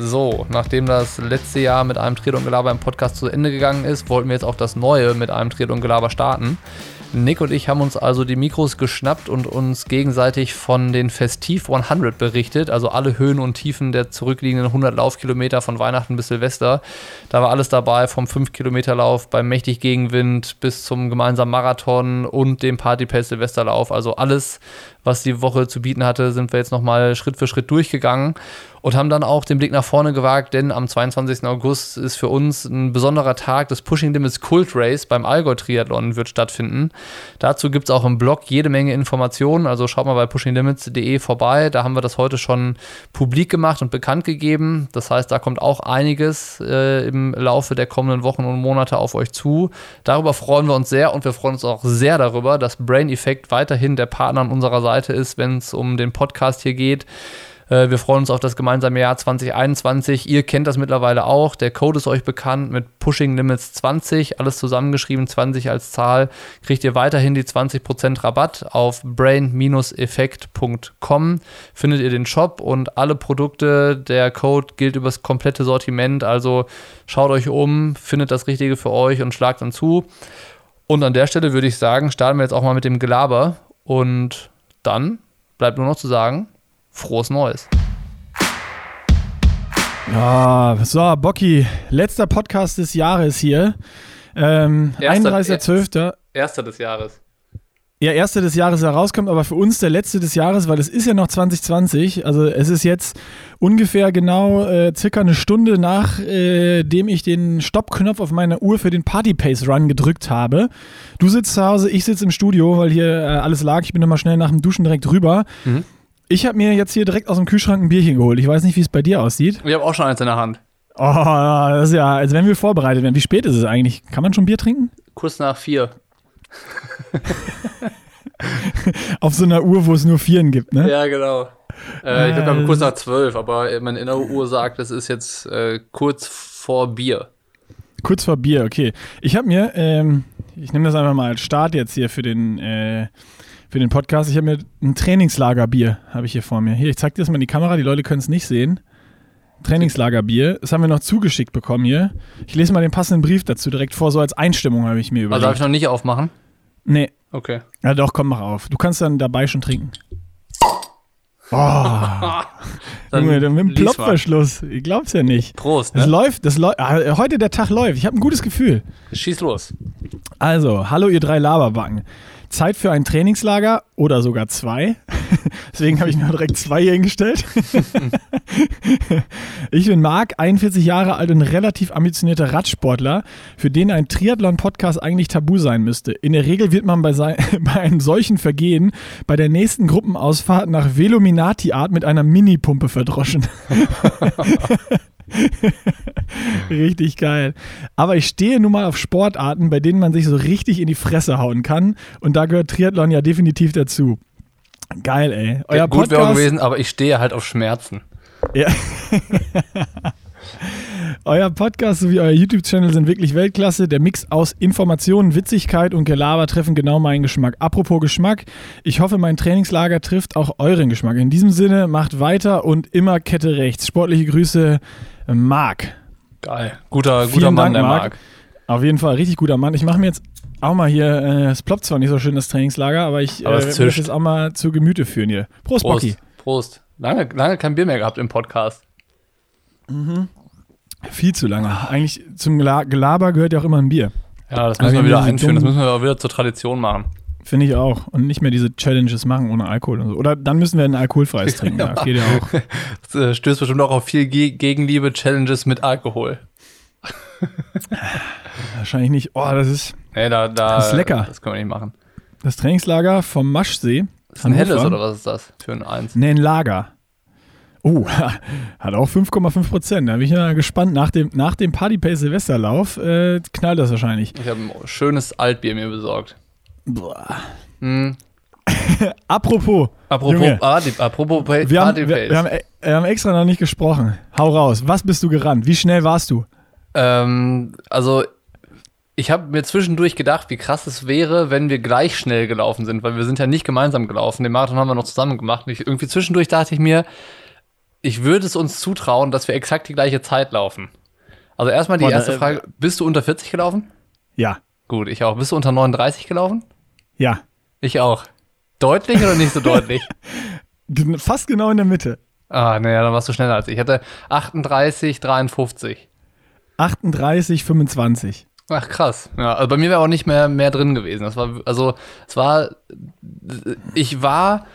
So, nachdem das letzte Jahr mit einem Triathlon Gelaber im Podcast zu Ende gegangen ist, wollten wir jetzt auch das neue mit einem Triathlon Gelaber starten. Nick und ich haben uns also die Mikros geschnappt und uns gegenseitig von den Festiv 100 berichtet, also alle Höhen und Tiefen der zurückliegenden 100 Laufkilometer von Weihnachten bis Silvester. Da war alles dabei, vom 5-Kilometer-Lauf beim mächtig Gegenwind bis zum gemeinsamen Marathon und dem Party-Pace Silvesterlauf. Also alles, was die Woche zu bieten hatte, sind wir jetzt nochmal Schritt für Schritt durchgegangen und haben dann auch den Blick nach vorne gewagt, denn am 22. August ist für uns ein besonderer Tag. Das Pushing Limits Cult Race beim Allgäu Triathlon wird stattfinden. Dazu gibt es auch im Blog jede Menge Informationen, also schaut mal bei pushinglimits.de vorbei. Da haben wir das heute schon publik gemacht und bekannt gegeben. Das heißt, da kommt auch einiges äh, im Laufe der kommenden Wochen und Monate auf euch zu. Darüber freuen wir uns sehr und wir freuen uns auch sehr darüber, dass Brain Effect weiterhin der Partner an unserer Seite ist, wenn es um den Podcast hier geht. Äh, wir freuen uns auf das gemeinsame Jahr 2021. Ihr kennt das mittlerweile auch. Der Code ist euch bekannt mit Pushing Limits 20, alles zusammengeschrieben, 20 als Zahl. Kriegt ihr weiterhin die 20% Rabatt auf brain-effekt.com. Findet ihr den Shop und alle Produkte. Der Code gilt über das komplette Sortiment. Also schaut euch um, findet das Richtige für euch und schlagt dann zu. Und an der Stelle würde ich sagen, starten wir jetzt auch mal mit dem Gelaber. Und dann bleibt nur noch zu sagen, frohes Neues. Ja, so, Bocky, letzter Podcast des Jahres hier. Ähm, 31.12. Erster des Jahres. Ja, erster des Jahres herauskommt, aber für uns der letzte des Jahres, weil es ist ja noch 2020. Also es ist jetzt ungefähr genau äh, circa eine Stunde nachdem äh, ich den Stoppknopf auf meiner Uhr für den Party Pace Run gedrückt habe. Du sitzt zu Hause, ich sitze im Studio, weil hier äh, alles lag. Ich bin nochmal schnell nach dem Duschen direkt rüber. Mhm. Ich habe mir jetzt hier direkt aus dem Kühlschrank ein Bierchen geholt. Ich weiß nicht, wie es bei dir aussieht. Ich habe auch schon eins in der Hand. Oh, das ist ja, als wenn wir vorbereitet werden. Wie spät ist es eigentlich? Kann man schon Bier trinken? Kurz nach vier. Auf so einer Uhr, wo es nur Vieren gibt, ne? Ja, genau. Äh, ich glaube, kurz nach zwölf, aber meine innere Uhr sagt, es ist jetzt äh, kurz vor Bier. Kurz vor Bier, okay. Ich habe mir, ähm, ich nehme das einfach mal als Start jetzt hier für den, äh, für den Podcast. Ich habe mir ein Trainingslagerbier, habe ich hier vor mir. Hier, ich zeige dir das mal in die Kamera, die Leute können es nicht sehen. Trainingslagerbier. Das haben wir noch zugeschickt bekommen hier. Ich lese mal den passenden Brief dazu direkt vor, so als Einstimmung habe ich mir überlegt. Also darf ich noch nicht aufmachen? Nee. Okay. Ja doch, komm, mach auf. Du kannst dann dabei schon trinken. Oh. Junge, mit dem Plopverschluss. Ich glaub's ja nicht. Prost. Ne? Das läuft, das läuft. Ah, heute der Tag läuft. Ich habe ein gutes Gefühl. Schieß los. Also, hallo ihr drei Laberbacken. Zeit für ein Trainingslager oder sogar zwei. Deswegen habe ich mir direkt zwei hier hingestellt. ich bin Marc, 41 Jahre alt und relativ ambitionierter Radsportler, für den ein Triathlon-Podcast eigentlich tabu sein müsste. In der Regel wird man bei, bei einem solchen Vergehen bei der nächsten Gruppenausfahrt nach Velominati-Art mit einer Mini-Pumpe verdroschen. richtig geil. Aber ich stehe nun mal auf Sportarten, bei denen man sich so richtig in die Fresse hauen kann. Und da gehört Triathlon ja definitiv dazu. Geil, ey. Euer ja, gut wäre gewesen, aber ich stehe halt auf Schmerzen. Ja. euer Podcast sowie euer YouTube-Channel sind wirklich Weltklasse. Der Mix aus Informationen, Witzigkeit und Gelaber treffen genau meinen Geschmack. Apropos Geschmack, ich hoffe, mein Trainingslager trifft auch euren Geschmack. In diesem Sinne, macht weiter und immer Kette rechts. Sportliche Grüße, Marc. Geil. Guter, guter Mann, Dank, der Marc. Auf jeden Fall, richtig guter Mann. Ich mache mir jetzt auch mal hier, äh, es ploppt zwar nicht so schön, das Trainingslager, aber ich aber äh, will das jetzt auch mal zu Gemüte führen hier. Prost, Prost Bocky. Prost. Lange, lange kein Bier mehr gehabt im Podcast. Mhm. Viel zu lange. Eigentlich zum Gelaber gehört ja auch immer ein Bier. Ja, das müssen also wir wieder einführen. Das müssen wir auch wieder zur Tradition machen. Finde ich auch. Und nicht mehr diese Challenges machen ohne Alkohol und so. Oder dann müssen wir ein alkoholfreies trinken. ja, geht ja auch. Das äh, stößt bestimmt auch auf viel Ge Gegenliebe, Challenges mit Alkohol. Wahrscheinlich nicht. Oh, das ist. Nee, da, da, das ist lecker. Das können wir nicht machen. Das Trainingslager vom Maschsee. Das ist ein helles oder was ist das für ein Eins? Nee, ein Lager. Oh, hat auch 5,5 Prozent. Da bin ich ja gespannt. Nach dem, nach dem Party Pace Silvesterlauf äh, knallt das wahrscheinlich. Ich habe ein schönes Altbier mir besorgt. Boah. Hm. apropos. Apropos, Junge, Party, apropos wir haben, wir, wir, haben, wir haben extra noch nicht gesprochen. Hau raus. Was bist du gerannt? Wie schnell warst du? Ähm, also ich habe mir zwischendurch gedacht, wie krass es wäre, wenn wir gleich schnell gelaufen sind, weil wir sind ja nicht gemeinsam gelaufen. Den Marathon haben wir noch zusammen gemacht. Und ich, irgendwie zwischendurch dachte ich mir, ich würde es uns zutrauen, dass wir exakt die gleiche Zeit laufen. Also erstmal die Boah, erste äh, Frage, bist du unter 40 gelaufen? Ja, Gut, ich auch. Bist du unter 39 gelaufen? Ja. Ich auch. Deutlich oder nicht so deutlich? Fast genau in der Mitte. Ah, naja, dann warst du schneller als ich. Ich hatte 38, 53. 38, 25. Ach krass. Ja, also bei mir wäre auch nicht mehr mehr drin gewesen. Das war also es war ich war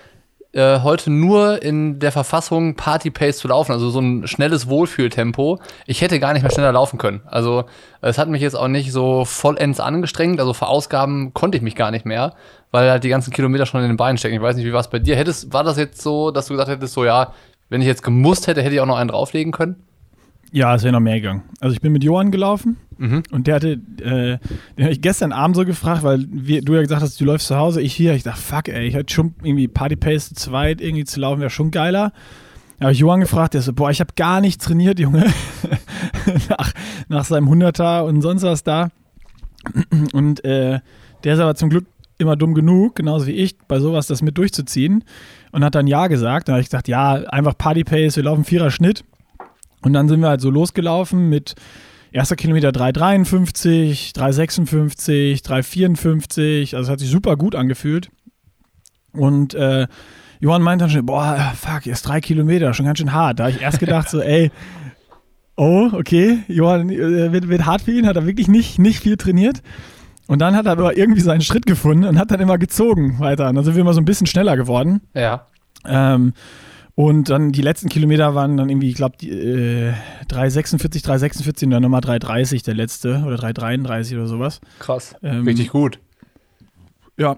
äh, heute nur in der Verfassung Party Pace zu laufen, also so ein schnelles Wohlfühltempo. Ich hätte gar nicht mehr schneller laufen können. Also es hat mich jetzt auch nicht so vollends angestrengt, also verausgaben konnte ich mich gar nicht mehr, weil halt die ganzen Kilometer schon in den Beinen stecken. Ich weiß nicht, wie war es bei dir? Hättest war das jetzt so, dass du gesagt hättest so ja, wenn ich jetzt gemusst hätte, hätte ich auch noch einen drauflegen können? Ja, es wäre noch mehr gegangen. Also ich bin mit Johann gelaufen Mhm. und der hatte, äh, den habe ich gestern Abend so gefragt, weil wir, du ja gesagt hast, du läufst zu Hause, ich hier. Ich dachte, fuck, ey, ich hätte schon irgendwie Party Pace zu zweit irgendwie zu laufen, wäre schon geiler. Da habe ich Johann gefragt, der so, boah, ich habe gar nicht trainiert, Junge. nach, nach seinem 100er und sonst was da. Und äh, der ist aber zum Glück immer dumm genug, genauso wie ich, bei sowas das mit durchzuziehen. Und hat dann Ja gesagt. Dann habe ich gesagt, ja, einfach Party Pace, wir laufen Vierer Schnitt. Und dann sind wir halt so losgelaufen mit erster Kilometer 3,53, 3,56, 3,54. Also es hat sich super gut angefühlt. Und äh, Johann meinte dann schon, boah, fuck, erst drei Kilometer, schon ganz schön hart. Da habe ich erst gedacht so, ey, oh, okay, Johann äh, wird, wird hart für ihn, hat er wirklich nicht, nicht viel trainiert. Und dann hat er aber irgendwie seinen Schritt gefunden und hat dann immer gezogen weiter. Und dann sind wir immer so ein bisschen schneller geworden. Ja. Ähm, und dann die letzten Kilometer waren dann irgendwie, ich glaube, äh, 3,46, 3,46 und dann nochmal 3,30 der letzte oder 3,33 oder sowas. Krass. Ähm, Richtig gut. Ja.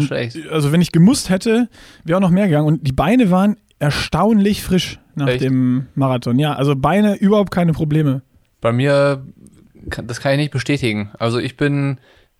Schlecht. also wenn ich gemusst hätte, wäre auch noch mehr gegangen. Und die Beine waren erstaunlich frisch nach Echt? dem Marathon. Ja, also Beine überhaupt keine Probleme. Bei mir, das kann ich nicht bestätigen. Also ich bin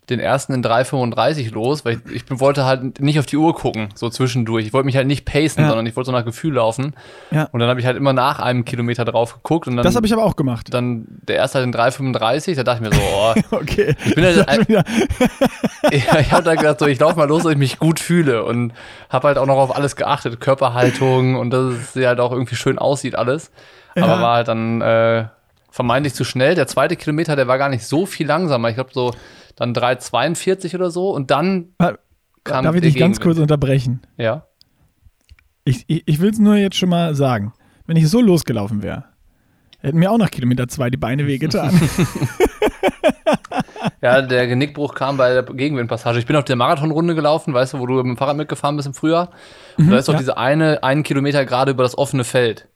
den ersten in 3,35 los, weil ich, ich bin- wollte halt nicht auf die Uhr gucken, so zwischendurch. Ich wollte mich halt nicht pacen, Ja. sondern ich wollte so nach Gefühl laufen. Ja. Und dann habe ich halt immer nach einem Kilometer drauf geguckt und dann, Das habe ich aber auch gemacht. dann der erste halt in 3,35, da dachte ich mir so, oh, Okay. ich bin halt, ein- Ja, ich habe dann gedacht, so, ich laufe mal los, dass ich mich gut fühle und habe halt auch noch auf alles geachtet, Körperhaltung und dass es halt auch irgendwie schön aussieht alles. Aber Ja. war halt dann äh, vermeintlich zu schnell. Der zweite Kilometer, der war gar nicht so viel langsamer. Ich glaube so dann 3,42 oder so und dann kam Darf ich dich ganz kurz unterbrechen? Ja. Ich, ich, ich will es nur jetzt schon mal sagen. Wenn ich so losgelaufen wäre, hätten mir auch nach Kilometer zwei die Beine wehgetan. Ja, der Genickbruch kam bei der Gegenwindpassage. Ich bin auf der Marathonrunde gelaufen, weißt du, wo du mit dem Fahrrad mitgefahren bist im Frühjahr. Und da ist doch ja. diese eine, einen Kilometer gerade über das offene Feld.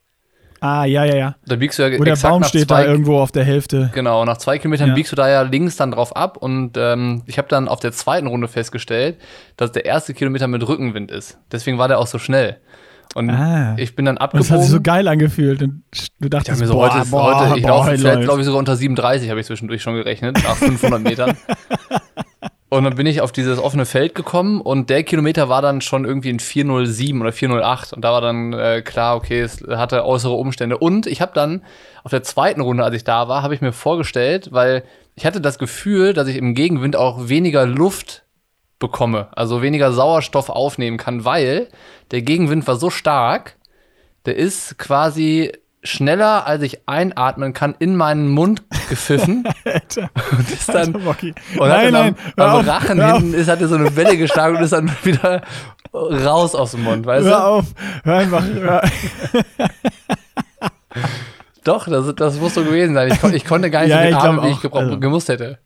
Ah, ja, ja, ja. Da biegst du ja Wo der Baum steht zwei da irgendwo auf der Hälfte. Genau, nach zwei Kilometern Ja. biegst du da ja links dann drauf ab und ähm, ich habe dann auf der zweiten Runde festgestellt, dass der erste Kilometer mit Rückenwind ist. Deswegen war der auch so schnell. Und Ah. ich bin dann Und abgebogen. das hat sich so geil angefühlt. Und du ich dachtest, mir so, boah, heute, ist, boah, heute, ich laufe vielleicht, glaube ich, sogar unter 37, habe ich zwischendurch schon gerechnet, nach 500 Metern. Und dann bin ich auf dieses offene Feld gekommen und der Kilometer war dann schon irgendwie in 407 oder 408 und da war dann äh, klar, okay, es hatte äußere Umstände. Und ich habe dann auf der zweiten Runde, als ich da war, habe ich mir vorgestellt, weil ich hatte das Gefühl, dass ich im Gegenwind auch weniger Luft bekomme, also weniger Sauerstoff aufnehmen kann, weil der Gegenwind war so stark, der ist quasi schneller, als ich einatmen kann, in meinen Mund gepfiffen Alter, und ist dann Alter, und nein, nein, am, am Rachen hinten ist, hat er so eine Welle geschlagen und ist dann wieder raus aus dem Mund, weißt hör du? auf, hör einfach, hör, Doch, das, das muss so gewesen sein. Ich, ich konnte gar nicht Ja, so viel atmen, wie ich auch, gebraucht, also- gemusst hätte.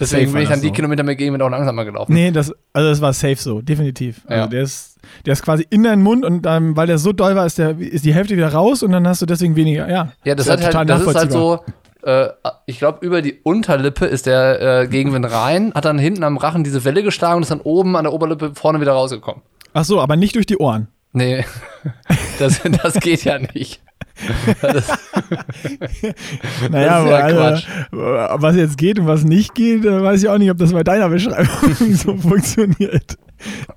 Deswegen Safe bin ich dann die so. Kilometer mit Gegenwind auch langsamer gelaufen. Nee, das, also das war safe so, definitiv. Also Ja. der, ist, der ist quasi in deinen Mund und dann, weil der so doll war, ist, der, ist die Hälfte wieder raus und dann hast du deswegen weniger. Ja, Ja, das, Ist hat total halt, das ist halt so, äh, ich glaube, über die Unterlippe ist der äh, Gegenwind rein, hat dann hinten am Rachen diese Welle geschlagen und ist dann oben an der Oberlippe vorne wieder rausgekommen. Ach so, aber nicht durch die Ohren. Nee, das, das geht ja nicht. Naja, ja aber, Quatsch. Alter, was jetzt geht und was nicht geht, äh, weiß ich auch nicht, ob das bei deiner Beschreibung so funktioniert.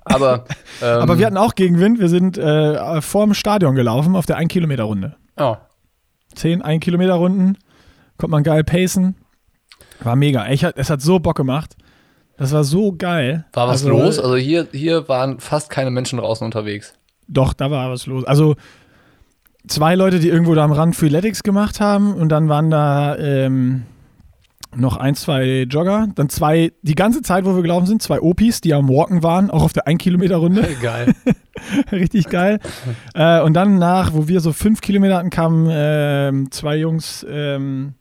aber ähm, Aber wir hatten auch Gegenwind. Wir sind äh, vorm Stadion gelaufen auf der 1-Kilometer-Runde. oh, 10 1-Kilometer-Runden. Konnte man geil pacen. War mega. Ich, es hat so Bock gemacht. Das war so geil. war was Also, los? Also hier, hier waren fast keine Menschen draußen unterwegs. Doch, da war was los. Also, zwei Leute, die irgendwo da am Rand Freeletics gemacht haben und dann waren da ähm, noch ein, zwei Jogger, dann zwei, die ganze Zeit, wo wir gelaufen sind, zwei Opis, die am Walken waren, auch auf der 1-Kilometer-Runde. Geil. Richtig geil. äh, und dann nach, wo wir so fünf Kilometer hatten, kamen ähm, zwei Jungs ähm,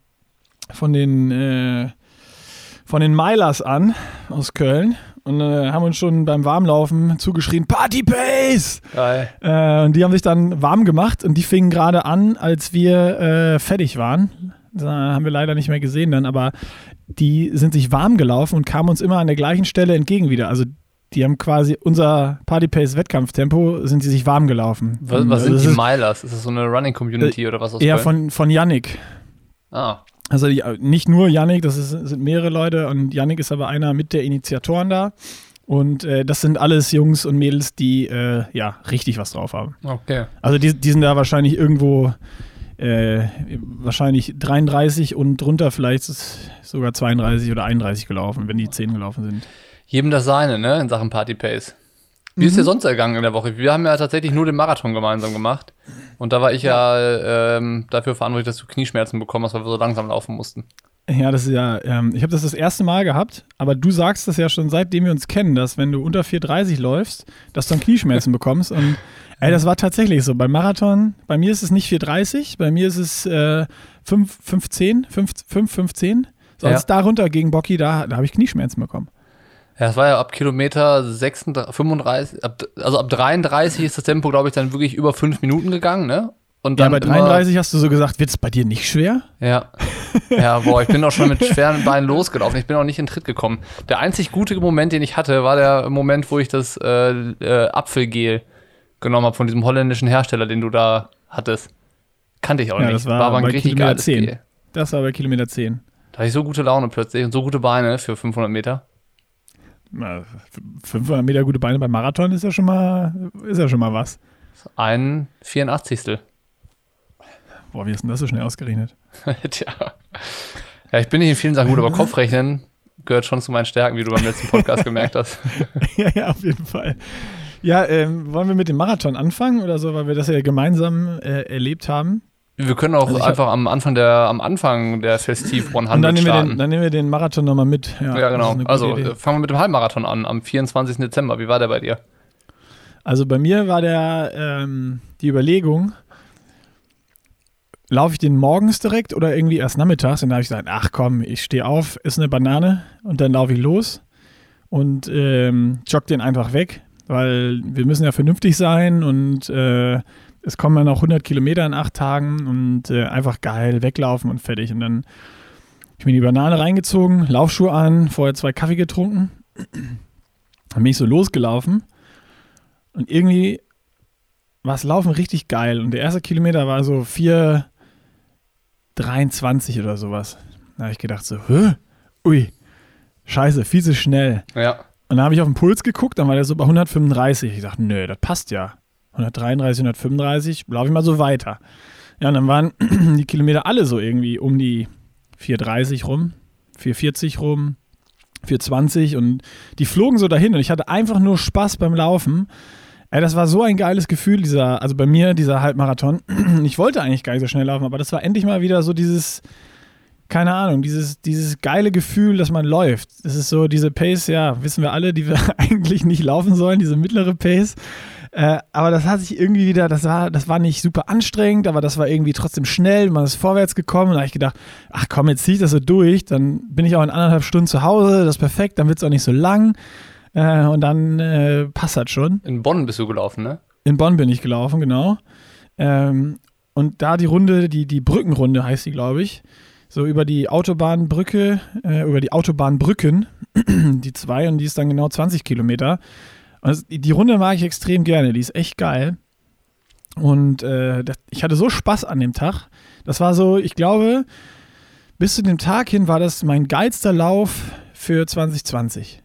von den äh, von den Milers an aus Köln und äh, haben uns schon beim Warmlaufen zugeschrien, Party Pace! Äh, und die haben sich dann warm gemacht und die fingen gerade an, als wir äh, fertig waren. Das haben wir leider nicht mehr gesehen dann, aber die sind sich warm gelaufen und kamen uns immer an der gleichen Stelle entgegen wieder. Also die haben quasi unser Party Pace Wettkampftempo, sind sie sich warm gelaufen. Was, was Also sind das die Milers? Ist das so eine Running Community oder was aus Köln? von, von Yannick. Ah, Also die, nicht nur Yannick, das ist, sind mehrere Leute und Yannick ist aber einer mit der Initiatoren da. Und äh, das sind alles Jungs und Mädels, die äh, ja richtig was drauf haben. okay. Also die, die sind da wahrscheinlich irgendwo äh, wahrscheinlich 33 und drunter vielleicht sogar 32 oder 31 gelaufen, wenn die 10 gelaufen sind. Jedem das seine, ne, in Sachen Party Pace. Wie ist dir sonst ergangen in der Woche? Wir haben ja tatsächlich nur den Marathon gemeinsam gemacht. Und da war ich ja, ähm, dafür verantwortlich, dass du Knieschmerzen bekommen hast, weil wir so langsam laufen mussten. Ja, das ist ja, ähm, ich habe das das erste Mal gehabt, aber du sagst das ja schon seitdem wir uns kennen, dass wenn du unter 4,30 läufst, dass du dann Knieschmerzen bekommst und ey, das war tatsächlich so. Beim Marathon, bei mir ist es nicht 4,30, bei mir ist es äh, 5, 5,10, 5, 5, 5,10. Sonst Ja. darunter gegen Bocky, da, da habe ich Knieschmerzen bekommen. Ja, es war ja ab Kilometer 36, 35, ab, also ab 33 ist das Tempo, glaube ich, dann wirklich über fünf Minuten gegangen, ne? Und Ja, dann bei immer- 33 hast du so gesagt, wird es bei dir nicht schwer? Ja. Ja, boah, ich bin auch schon mit schweren Beinen losgelaufen. Ich bin auch nicht in Tritt gekommen. Der einzig gute Moment, den ich hatte, war der Moment, wo ich das äh, äh, Apfelgel genommen habe von diesem holländischen Hersteller, den du da hattest. Kannte ich auch Ja, nicht. das war aber ein bei richtig Kilometer geiles 10. Gel. Das war bei Kilometer 10. Da hatte ich so gute Laune plötzlich und so gute Beine für 500 Meter. Na, 500 Meter gute Beine beim Marathon ist ja schon mal, ist ja schon mal was. Ein 84. Boah, wie ist denn das so schnell ausgerechnet? Tja. Ja, ich bin nicht in vielen Sachen gut, aber Kopfrechnen gehört schon zu meinen Stärken, wie du beim letzten Podcast gemerkt hast. ja, ja, auf jeden Fall. Ja, ähm, wollen wir mit dem Marathon anfangen oder so, weil wir das ja gemeinsam äh, erlebt haben? Wir können auch Also einfach am Anfang der, am Anfang der Festiv 100 Und dann nehmen, wir starten. den, dann nehmen wir den Marathon nochmal mit. ja, ist genau. Also Idee. äh, fangen wir mit dem Halbmarathon an, am 24. Dezember. Wie war der bei dir? Also bei mir war der ähm, die Überlegung, laufe ich den morgens direkt oder irgendwie erst nachmittags? Und da habe ich gesagt, ach komm, ich stehe auf, esse eine Banane und dann laufe ich los und ähm, jogge den einfach weg, weil wir müssen ja vernünftig sein und äh, es kommen dann auch 100 Kilometer in acht Tagen und äh, einfach geil weglaufen und fertig. Und dann habe ich mir die Banane reingezogen, Laufschuhe an, vorher zwei Kaffee getrunken, dann bin ich so losgelaufen und irgendwie war das Laufen richtig geil. Und der erste Kilometer war so 4,23 oder sowas. Da habe ich gedacht so, Hö? ui, scheiße, viel zu schnell. Ja. Und dann habe ich auf den Puls geguckt, dann war der so bei 135. Ich dachte, nö, das passt ja. 133, 135, laufe ich mal so weiter. Ja, und dann waren die Kilometer alle so irgendwie um die 430 rum, 440 rum, 420 und die flogen so dahin und ich hatte einfach nur Spaß beim Laufen. Ey, das war so ein geiles Gefühl, dieser, also bei mir, dieser Halbmarathon. Ich wollte eigentlich gar nicht so schnell laufen, aber das war endlich mal wieder so dieses, keine Ahnung, dieses, dieses geile Gefühl, dass man läuft. Das ist so diese Pace, ja, wissen wir alle, die wir eigentlich nicht laufen sollen, diese mittlere Pace. Äh, aber das hat sich irgendwie wieder, das war, das war nicht super anstrengend, aber das war irgendwie trotzdem schnell, man ist vorwärts gekommen. Da habe ich gedacht, ach komm, jetzt zieh ich das so durch, dann bin ich auch in anderthalb Stunden zu Hause, das ist perfekt, dann wird es auch nicht so lang. Äh, und dann äh, passt das schon. In Bonn bist du gelaufen, ne? In Bonn bin ich gelaufen, genau. Ähm, und da die Runde, die, die Brückenrunde heißt die, glaube ich, so über die Autobahnbrücke, äh, über die Autobahnbrücken, die zwei, und die ist dann genau 20 Kilometer. Das, die Runde mag ich extrem gerne, die ist echt geil. Und äh, das, ich hatte so Spaß an dem Tag. Das war so, ich glaube, bis zu dem Tag hin war das mein geilster Lauf für 2020.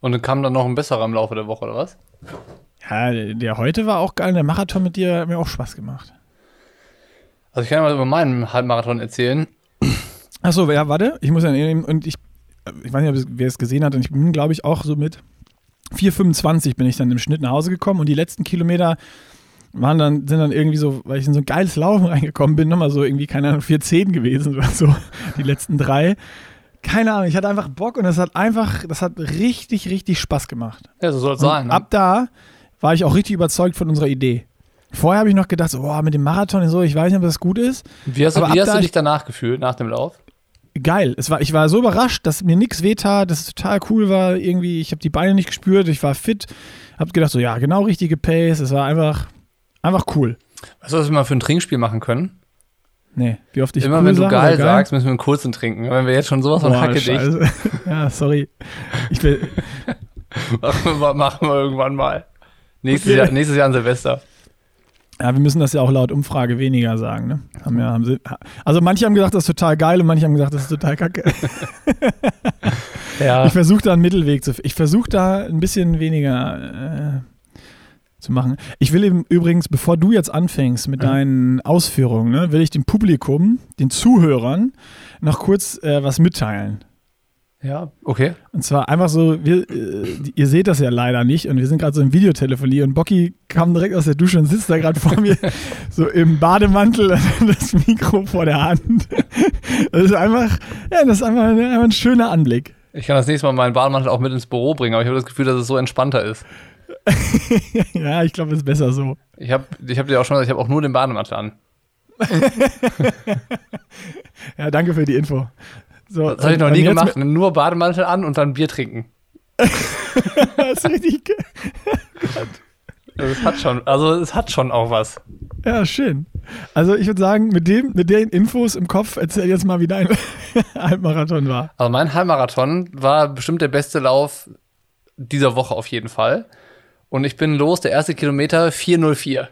Und dann kam dann noch ein besserer im Laufe der Woche, oder was? Ja, der, der heute war auch geil. Der Marathon mit dir hat mir auch Spaß gemacht. Also ich kann ja mal über meinen Halbmarathon erzählen. Achso, ja, warte. Ich muss ja eben, und ich, ich weiß nicht, wer es gesehen hat, und ich bin, glaube ich, auch so mit 4,25 bin ich dann im Schnitt nach Hause gekommen und die letzten Kilometer waren dann, sind dann irgendwie so, weil ich in so ein geiles Laufen reingekommen bin, nochmal so irgendwie, keine Ahnung, 4,10 gewesen oder so, die letzten drei. Keine Ahnung, ich hatte einfach Bock und das hat einfach, das hat richtig, richtig Spaß gemacht. Ja, so soll es sein. Ne? Ab da war ich auch richtig überzeugt von unserer Idee. Vorher habe ich noch gedacht, so, boah, mit dem Marathon und so, ich weiß nicht, ob das gut ist. Wie hast, du, wie hast du dich danach gefühlt, nach dem Lauf? Geil. Es war, ich war so überrascht, dass mir nichts wehtat, dass es total cool war. Irgendwie, ich habe die Beine nicht gespürt, ich war fit. Habe gedacht, so, ja, genau richtige Pace. Es war einfach, einfach cool. Weißt du, was wir mal für ein Trinkspiel machen können? Nee, wie oft ich Immer cool wenn du sage, geil oder sagst, müssen wir einen kurzen trinken. Wenn wir jetzt schon sowas von Boah, hacke dich. Ja, sorry. Ich will, machen, wir, machen wir irgendwann mal. Nächstes, Okay. Jahr, nächstes Jahr an Silvester. Ja, wir müssen das ja auch laut Umfrage weniger sagen, ne? Haben ja, haben sie, also manche haben gesagt, das ist total geil und manche haben gesagt, das ist total kacke. Ja. Ich versuche da einen Mittelweg zu Ich versuche da ein bisschen weniger äh, zu machen. Ich will eben übrigens, bevor du jetzt anfängst mit deinen Ausführungen, ne, will ich dem Publikum, den Zuhörern, noch kurz äh, was mitteilen. Ja, okay. Und zwar einfach so, wir, äh, ihr seht das ja leider nicht und wir sind gerade so im Videotelefonie und Bocky kam direkt aus der Dusche und sitzt da gerade vor mir so im Bademantel und das Mikro vor der Hand. Das ist einfach, ja, das ist einfach, einfach ein schöner Anblick. Ich kann das nächste Mal meinen Bademantel auch mit ins Büro bringen, aber ich habe das Gefühl, dass es so entspannter ist. ja, ich glaube, es ist besser so. Ich habe ich hab dir auch schon gesagt, ich habe auch nur den Bademantel an. Ja, danke für die Info. So, Das habe ich noch nie gemacht. Nur Bademantel an und dann Bier trinken. Das ist richtig. ge- Also es hat schon, also es hat schon auch was. Ja, schön. Also ich würde sagen, mit, dem, mit den Infos im Kopf erzähl jetzt mal, wie dein Halbmarathon war. Also mein Halbmarathon war bestimmt der beste Lauf dieser Woche auf jeden Fall. Und ich bin los, der erste Kilometer 404.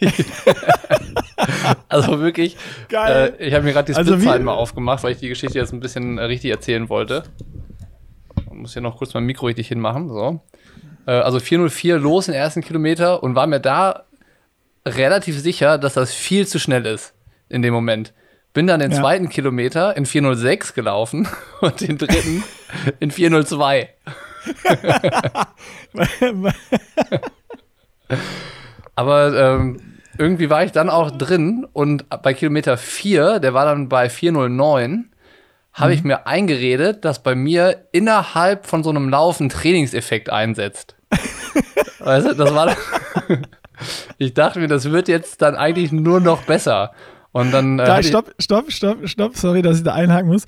also wirklich, Geil. Äh, ich habe mir gerade die Also wie- Splitzeiten mal aufgemacht, weil ich die Geschichte jetzt ein bisschen äh, richtig erzählen wollte. Ich muss hier noch kurz mein Mikro richtig hinmachen. So. Äh, also 404 los den ersten Kilometer und war mir da relativ sicher, dass das viel zu schnell ist in dem Moment. Bin dann den Ja. zweiten Kilometer in 406 gelaufen und den dritten in 402. Aber ähm, irgendwie war ich dann auch drin und bei Kilometer 4, der war dann bei 409, habe ich mir eingeredet, dass bei mir innerhalb von so einem Lauf ein Trainingseffekt einsetzt. weißt du, das war. ich dachte mir, das wird jetzt dann eigentlich nur noch besser. Und dann. Äh, Da, stopp, stopp, stopp, stopp. Sorry, dass ich da einhaken muss.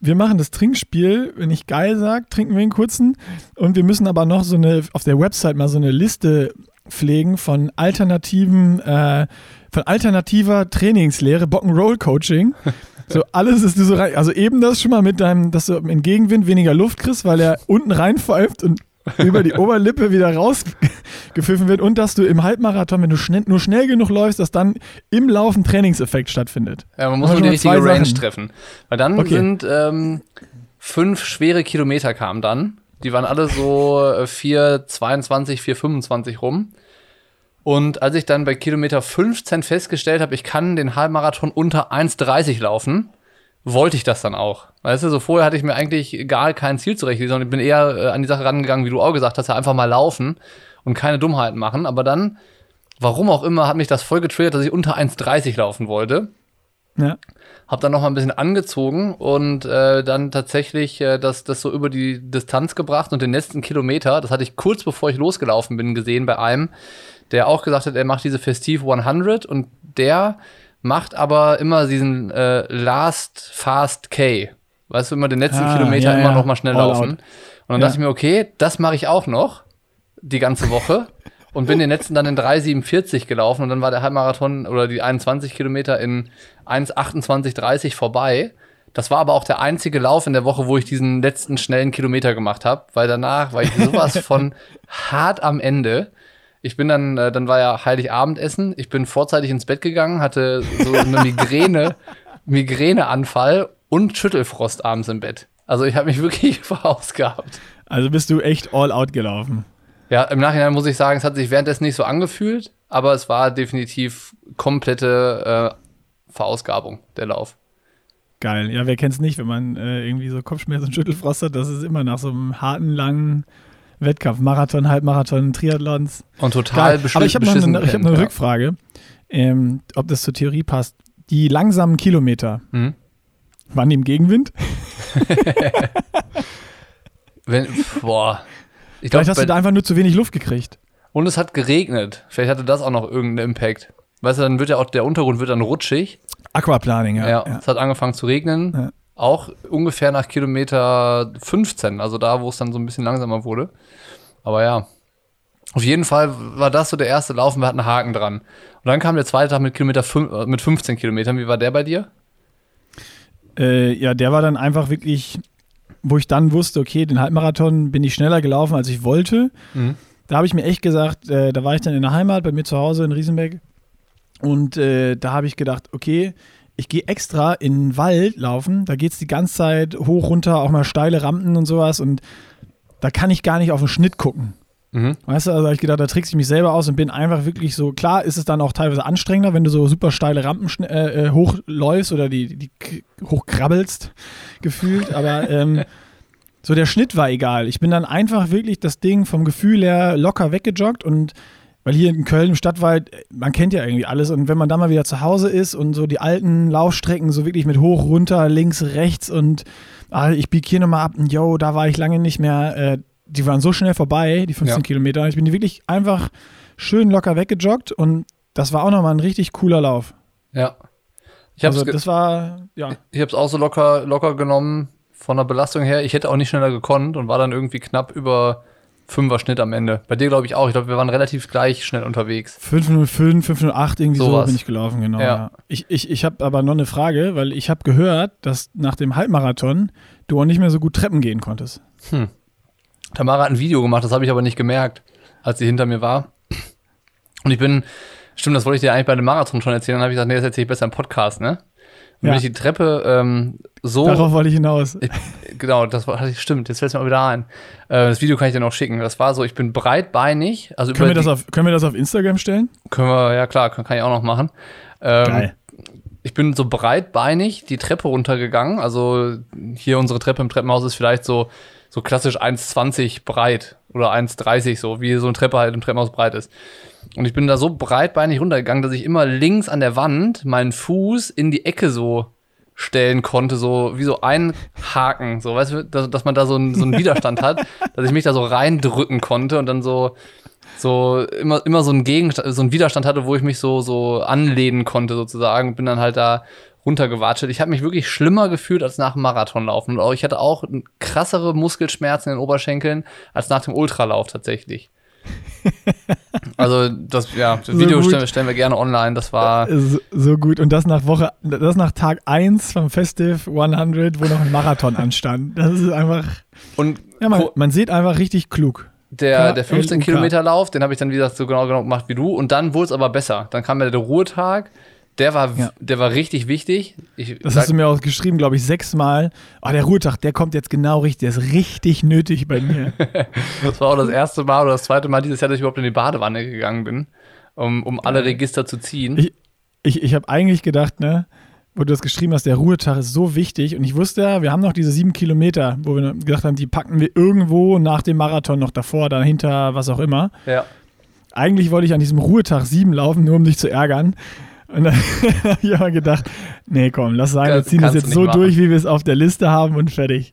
Wir machen das Trinkspiel, wenn ich geil sage, trinken wir einen kurzen. Und wir müssen aber noch so eine, auf der Website mal so eine Liste pflegen von alternativen, äh, von alternativer Trainingslehre, Bock'n'Roll-Coaching. So, alles ist so rein. Also eben das schon mal mit deinem, dass du im Gegenwind weniger Luft kriegst, weil er unten reinpfeift und über die Oberlippe wieder rausgepfiffen wird und dass du im Halbmarathon, wenn du schnell, nur schnell genug läufst, dass dann im Lauf ein Trainingseffekt stattfindet. Ja, man muss nur die richtige Range treffen. Weil dann Okay. sind ähm, fünf schwere Kilometer kamen dann. Die waren alle so äh, 4,22, 4,25 rum. Und als ich dann bei Kilometer 15 festgestellt habe, ich kann den Halbmarathon unter 1,30 laufen, wollte ich das dann auch. Weißt du, so vorher hatte ich mir eigentlich gar kein Ziel zurechtgelegt, sondern ich bin eher äh, an die Sache rangegangen, wie du auch gesagt hast, ja, einfach mal laufen und keine Dummheiten machen. Aber dann, warum auch immer, hat mich das voll getriggert, dass ich unter 1,30 laufen wollte. Ja. Hab dann noch mal ein bisschen angezogen und äh, dann tatsächlich äh, das, das so über die Distanz gebracht und den letzten Kilometer, das hatte ich kurz bevor ich losgelaufen bin, gesehen bei einem, der auch gesagt hat, er macht diese Festive 100 und der macht aber immer diesen äh, Last Fast K. Weißt du, immer den letzten Ah, Kilometer ja, immer ja. noch mal schnell All laufen. out. Und dann Ja. dachte ich mir, okay, das mache ich auch noch die ganze Woche und bin den letzten dann in 3,47 gelaufen und dann war der Halbmarathon oder die 21 Kilometer in 1,28,30 vorbei. Das war aber auch der einzige Lauf in der Woche, wo ich diesen letzten schnellen Kilometer gemacht habe, weil danach war ich sowas von hart am Ende. Ich bin dann, äh, dann war ja Heiligabendessen. Ich bin vorzeitig ins Bett gegangen, hatte so eine Migräne, Migräneanfall und Schüttelfrost abends im Bett. Also ich habe mich wirklich verausgabt. Also bist du echt all out gelaufen. Ja, im Nachhinein muss ich sagen, es hat sich währenddessen nicht so angefühlt, aber es war definitiv komplette äh, Verausgabung, der Lauf. Geil. Ja, wer kennt's nicht, wenn man äh, irgendwie so Kopfschmerzen und Schüttelfrost hat, das ist immer nach so einem harten, langen Wettkampf, Marathon, Halbmarathon, Triathlons. Und total Geil. Aber ich habe noch eine, ich hab eine Rückfrage, ähm, ob das zur Theorie passt. Die langsamen Kilometer, Mhm. waren die im Gegenwind? Wenn, boah. Ich Vielleicht glaub, hast du da einfach nur zu wenig Luft gekriegt. Und es hat geregnet. Vielleicht hatte das auch noch irgendeinen Impact. Weißt du, dann wird ja auch der Untergrund wird dann rutschig. Aquaplaning, ja. Ja, ja. es hat angefangen zu regnen. Ja. Auch ungefähr nach Kilometer 15, also da, wo es dann so ein bisschen langsamer wurde. Aber ja. Auf jeden Fall war das so der erste Lauf und wir hatten einen Haken dran. Und dann kam der zweite Tag mit, Kilometer fün- äh, mit 15 Kilometern. Wie war der bei dir? Äh, ja, der war dann einfach wirklich, wo ich dann wusste, okay, den Halbmarathon bin ich schneller gelaufen, als ich wollte. Mhm. Da habe ich mir echt gesagt, äh, da war ich dann in der Heimat, bei mir zu Hause in Riesenbeck. Und äh, da habe ich gedacht, okay, ich gehe extra in den Wald laufen. Da geht es die ganze Zeit hoch, runter, auch mal steile Rampen und sowas. Und da kann ich gar nicht auf den Schnitt gucken. Mhm. Weißt du, also habe ich gedacht, da trickse ich mich selber aus und bin einfach wirklich so, klar ist es dann auch teilweise anstrengender, wenn du so super steile Rampen äh, äh, hochläufst oder die, die hochkrabbelst, gefühlt, aber ähm, so der Schnitt war egal. Ich bin dann einfach wirklich das Ding vom Gefühl her locker weggejoggt und weil hier in Köln im Stadtwald, man kennt ja irgendwie alles und wenn man da mal wieder zu Hause ist und so die alten Laufstrecken so wirklich mit hoch, runter, links, rechts und ah, ich biege hier nochmal ab und yo, da war ich lange nicht mehr, äh, die waren so schnell vorbei, die 15 Ja. Kilometer. Ich bin die wirklich einfach schön locker weggejoggt und das war auch nochmal ein richtig cooler Lauf. Ja. Ich habe Also es das war, ja. ich hab's auch so locker, locker genommen von der Belastung her. Ich hätte auch nicht schneller gekonnt und war dann irgendwie knapp über Fünfer Schnitt am Ende. Bei dir glaube ich auch. Ich glaube, wir waren relativ gleich schnell unterwegs. 505, 508, irgendwie so Sowas. bin ich gelaufen, genau. Ja. Ja. Ich, ich, ich habe aber noch eine Frage, weil ich habe gehört, dass nach dem Halbmarathon du auch nicht mehr so gut Treppen gehen konntest. Tamara hat ein Video gemacht, das habe ich aber nicht gemerkt, als sie hinter mir war. Und ich bin, stimmt, das wollte ich dir eigentlich bei dem Marathon schon erzählen. Dann habe ich gesagt, nee, das erzähle ich besser im Podcast, ne? Und Ja. bin ich die Treppe ähm, so. Darauf wollte ich hinaus. Ich, genau, das war, stimmt, jetzt fällt es mir mal wieder ein. Äh, das Video kann ich dir noch schicken. Das war so, ich bin breitbeinig. Also Können wir, das auf, können wir das auf Instagram stellen? können wir, ja klar, kann, kann ich auch noch machen. Ähm, Ich bin so breitbeinig die Treppe runtergegangen. Also hier unsere Treppe im Treppenhaus ist vielleicht so, so klassisch 1,20 breit oder 1,30 so, wie so eine Treppe halt im Treppenhaus breit ist. Und ich bin da so breitbeinig runtergegangen, dass ich immer links an der Wand meinen Fuß in die Ecke so stellen konnte, so wie so ein Haken, so weißt du, dass, dass man da so einen, so einen Widerstand hat, dass ich mich da so reindrücken konnte und dann so so immer immer so ein Gegenstand, so ein Widerstand hatte, wo ich mich so so anlehnen konnte sozusagen, und bin dann halt da runtergewatscht. Ich habe mich wirklich schlimmer gefühlt als nach dem Marathonlaufen und ich hatte auch krassere Muskelschmerzen in den Oberschenkeln als nach dem Ultralauf tatsächlich. Also das ja, das So Video stellen, stellen wir gerne online, das war So, so gut. Und das nach Woche, das nach Tag 1 vom Festive 100, wo noch ein Marathon anstand. Das ist einfach, und ja, man, man sieht einfach richtig klug. Der, der 15 KLUK. Kilometer Lauf, den habe ich dann wie gesagt so genau, genau gemacht wie du. Und dann wurde es aber besser. Dann kam ja der Ruhetag. Der war, Ja. der war richtig wichtig. Ich Das sag- hast du mir auch geschrieben, glaube ich, sechsmal. Ah, der Ruhetag, der kommt jetzt genau richtig. Der ist richtig nötig bei mir. das war auch das erste Mal oder das zweite Mal dieses Jahr, dass ich überhaupt in die Badewanne gegangen bin, um, um alle Register zu ziehen. Ich, ich, ich habe eigentlich gedacht, ne, wo du das geschrieben hast, der Ruhetag ist so wichtig. Und ich wusste ja, wir haben noch diese sieben Kilometer, wo wir gedacht haben, die packen wir irgendwo nach dem Marathon noch davor, dahinter, was auch immer. ja. Eigentlich wollte ich an diesem Ruhetag sieben laufen, nur um dich zu ärgern. Und dann habe ich aber gedacht, nee, komm, lass sein, wir ziehen das jetzt so nicht durch, wie wir es auf der Liste haben und fertig.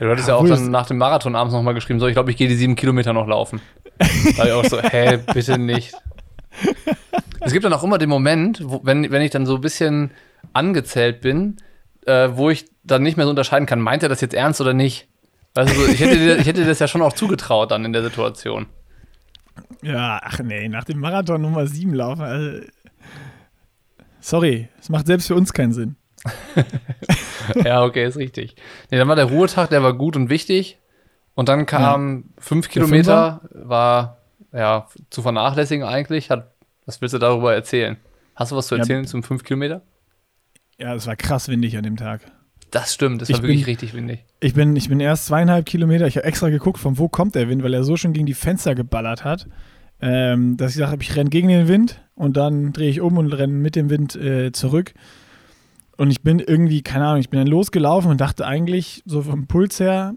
ja. Du hattest Ja, ja auch dann nach dem Marathon abends nochmal geschrieben, so, ich glaube, ich gehe die sieben Kilometer noch laufen. da war ich auch so, hä, bitte nicht. Es gibt dann auch immer den Moment, wo, wenn, wenn ich dann so ein bisschen angezählt bin, äh, wo ich dann nicht mehr so unterscheiden kann, meint er das jetzt ernst oder nicht? Also so, ich, hätte dir, ich hätte dir das ja schon auch zugetraut dann in der Situation. Ja, ach nee, nach dem Marathon Nummer sieben laufen. Also, sorry, es macht selbst für uns keinen Sinn. ja, okay, ist richtig. Nee, dann war der Ruhetag, der war gut und wichtig. Und dann kam fünf Kilometer, war ja zu vernachlässigen eigentlich. Hat, was willst du darüber erzählen? Hast du was zu Ja. erzählen zum fünf Kilometer? Ja, es war krass windig an dem Tag. Das stimmt, das Ich war wirklich bin- richtig windig. Ich bin, ich bin erst zweieinhalb Kilometer, ich habe extra geguckt, von wo kommt der Wind, weil er so schon gegen die Fenster geballert hat, ähm, dass ich habe, ich renne gegen den Wind und dann drehe ich um und renne mit dem Wind äh, zurück. Und ich bin irgendwie, keine Ahnung, ich bin dann losgelaufen und dachte eigentlich, so vom Puls her,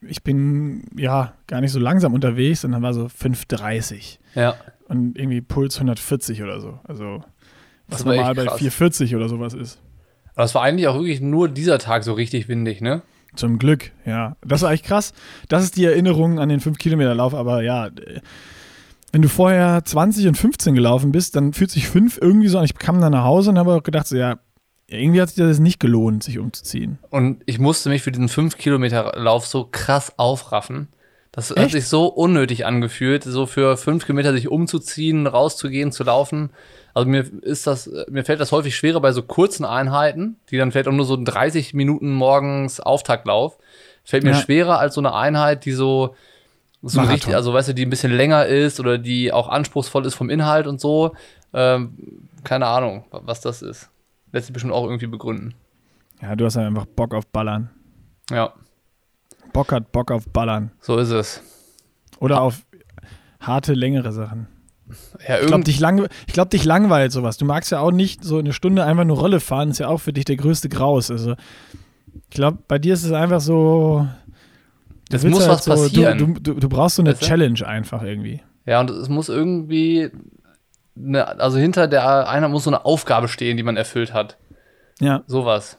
ich bin ja gar nicht so langsam unterwegs und dann war so 5,30 Ja. und irgendwie Puls 140 oder so. Also was Das war normal bei krass. 440 oder sowas ist. Aber es war eigentlich auch wirklich nur dieser Tag so richtig windig, ne? Zum Glück, ja. Das war echt krass. Das ist die Erinnerung an den 5-Kilometer-Lauf, aber ja, äh, wenn du vorher 20 und 15 gelaufen bist, dann fühlt sich 5 irgendwie so an. Ich kam dann nach Hause und habe auch gedacht, so, ja, irgendwie hat sich das nicht gelohnt, sich umzuziehen. Und ich musste mich für diesen 5-Kilometer-Lauf so krass aufraffen. Das hat Echt? sich so unnötig angefühlt, so für 5 Kilometer sich umzuziehen, rauszugehen, zu laufen. Also mir ist das, mir fällt das häufig schwerer bei so kurzen Einheiten, die dann vielleicht auch nur so 30 Minuten morgens Auftaktlauf. Fällt mir Ja. schwerer als so eine Einheit, die so, so Marathon. richtig, also weißt du, die ein bisschen länger ist oder die auch anspruchsvoll ist vom Inhalt und so. Ähm, keine Ahnung, was das ist. Lässt sich bestimmt auch irgendwie begründen. Ja, du hast halt einfach Bock auf Ballern. Ja, Bock hat Bock auf Ballern. so ist es. Oder auf harte, längere Sachen. Ja, Ich glaube, dich, lang, ich glaub, dich langweilt sowas. Du magst ja auch nicht so eine Stunde einfach nur Rolle fahren, ist ja auch für dich der größte Graus. Also, ich glaube, bei dir ist es einfach so. Es muss halt was passieren. Du, du, du brauchst so eine Weißt du? Challenge einfach irgendwie. Ja, und es muss irgendwie, eine, also hinter der einer muss so eine Aufgabe stehen, die man erfüllt hat. Ja. Sowas.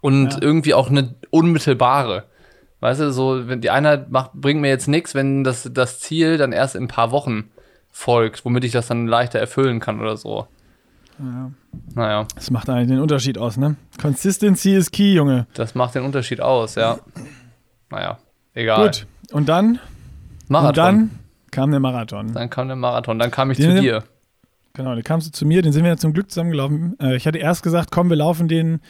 Und Ja. irgendwie auch eine unmittelbare. Weißt du, so, wenn die Einheit macht, bringt mir jetzt nichts, wenn das, das Ziel dann erst in ein paar Wochen folgt, womit ich das dann leichter erfüllen kann oder so. ja. Naja, Das macht eigentlich den Unterschied aus, ne? Consistency is key, Junge. das macht den Unterschied aus, ja. Naja, egal. Gut. Und dann? Marathon. Und dann kam der Marathon. dann kam der Marathon, dann kam ich Den- zu dir. Genau, da kamst du zu mir, den sind wir ja zum Glück zusammengelaufen. Äh, ich hatte erst gesagt, komm, wir laufen den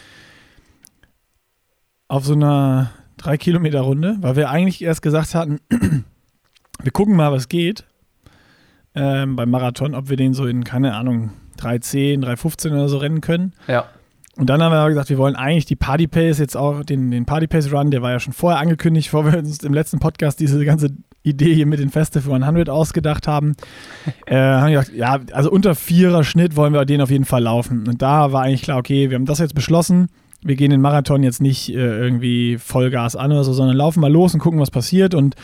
auf so einer 3-Kilometer-Runde, weil wir eigentlich erst gesagt hatten, wir gucken mal, was geht ähm, beim Marathon, ob wir den so in, keine Ahnung, 3,10, 3,15 oder so rennen können. Ja, Und dann haben wir aber gesagt, wir wollen eigentlich die Party Pace jetzt auch, den, den Party Pace Run, der war ja schon vorher angekündigt, bevor wir uns im letzten Podcast diese ganze Idee hier mit den Festival 100 ausgedacht haben. äh, haben wir gesagt, ja, also unter vierer Schnitt wollen wir den auf jeden Fall laufen. Und da war eigentlich klar, okay, wir haben das jetzt beschlossen. Wir gehen den Marathon jetzt nicht äh, irgendwie Vollgas an oder so, sondern laufen mal los und gucken, was passiert und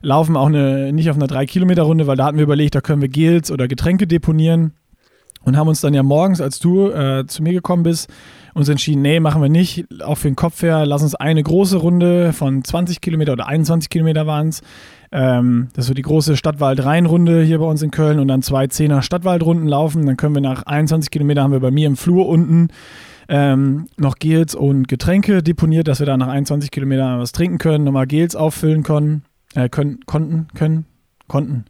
laufen auch eine, nicht auf einer 3-Kilometer-Runde, weil da hatten wir überlegt, da können wir Gels oder Getränke deponieren und haben uns dann ja morgens, als du äh, zu mir gekommen bist, uns entschieden, nee, machen wir nicht, auch für den Kopf her, lass uns eine große Runde von 20 Kilometer oder 21 Kilometer waren es. Ähm, das wird die große Stadtwald-Rhein-Runde hier bei uns in Köln und dann zwei Zehner Stadtwaldrunden laufen. Dann können wir nach 21 Kilometer haben wir bei mir im Flur unten ähm, noch Gels und Getränke deponiert, dass wir da nach 21 Kilometern was trinken können, nochmal Gels auffüllen können, äh, können, konnten, können, konnten.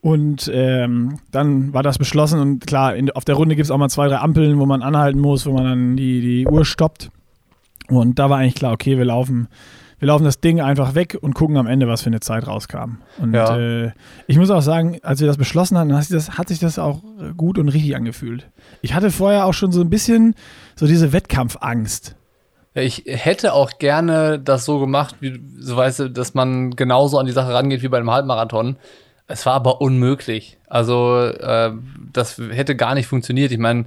Und ähm, dann war das beschlossen und klar, in, auf der Runde gibt es auch mal zwei, drei Ampeln, wo man anhalten muss, wo man dann die, die Uhr stoppt. Und da war eigentlich klar, okay, wir laufen, wir laufen das Ding einfach weg und gucken am Ende, was für eine Zeit rauskam. Und Ja. äh, ich muss auch sagen, als wir das beschlossen hatten, hat sich das, hat sich das auch gut und richtig angefühlt. Ich hatte vorher auch schon so ein bisschen so diese Wettkampfangst. Ja, ich hätte auch gerne das so gemacht, wie so weißt du, dass man genauso an die Sache rangeht wie bei einem Halbmarathon. Es war aber unmöglich. Also äh, das hätte gar nicht funktioniert. Ich meine,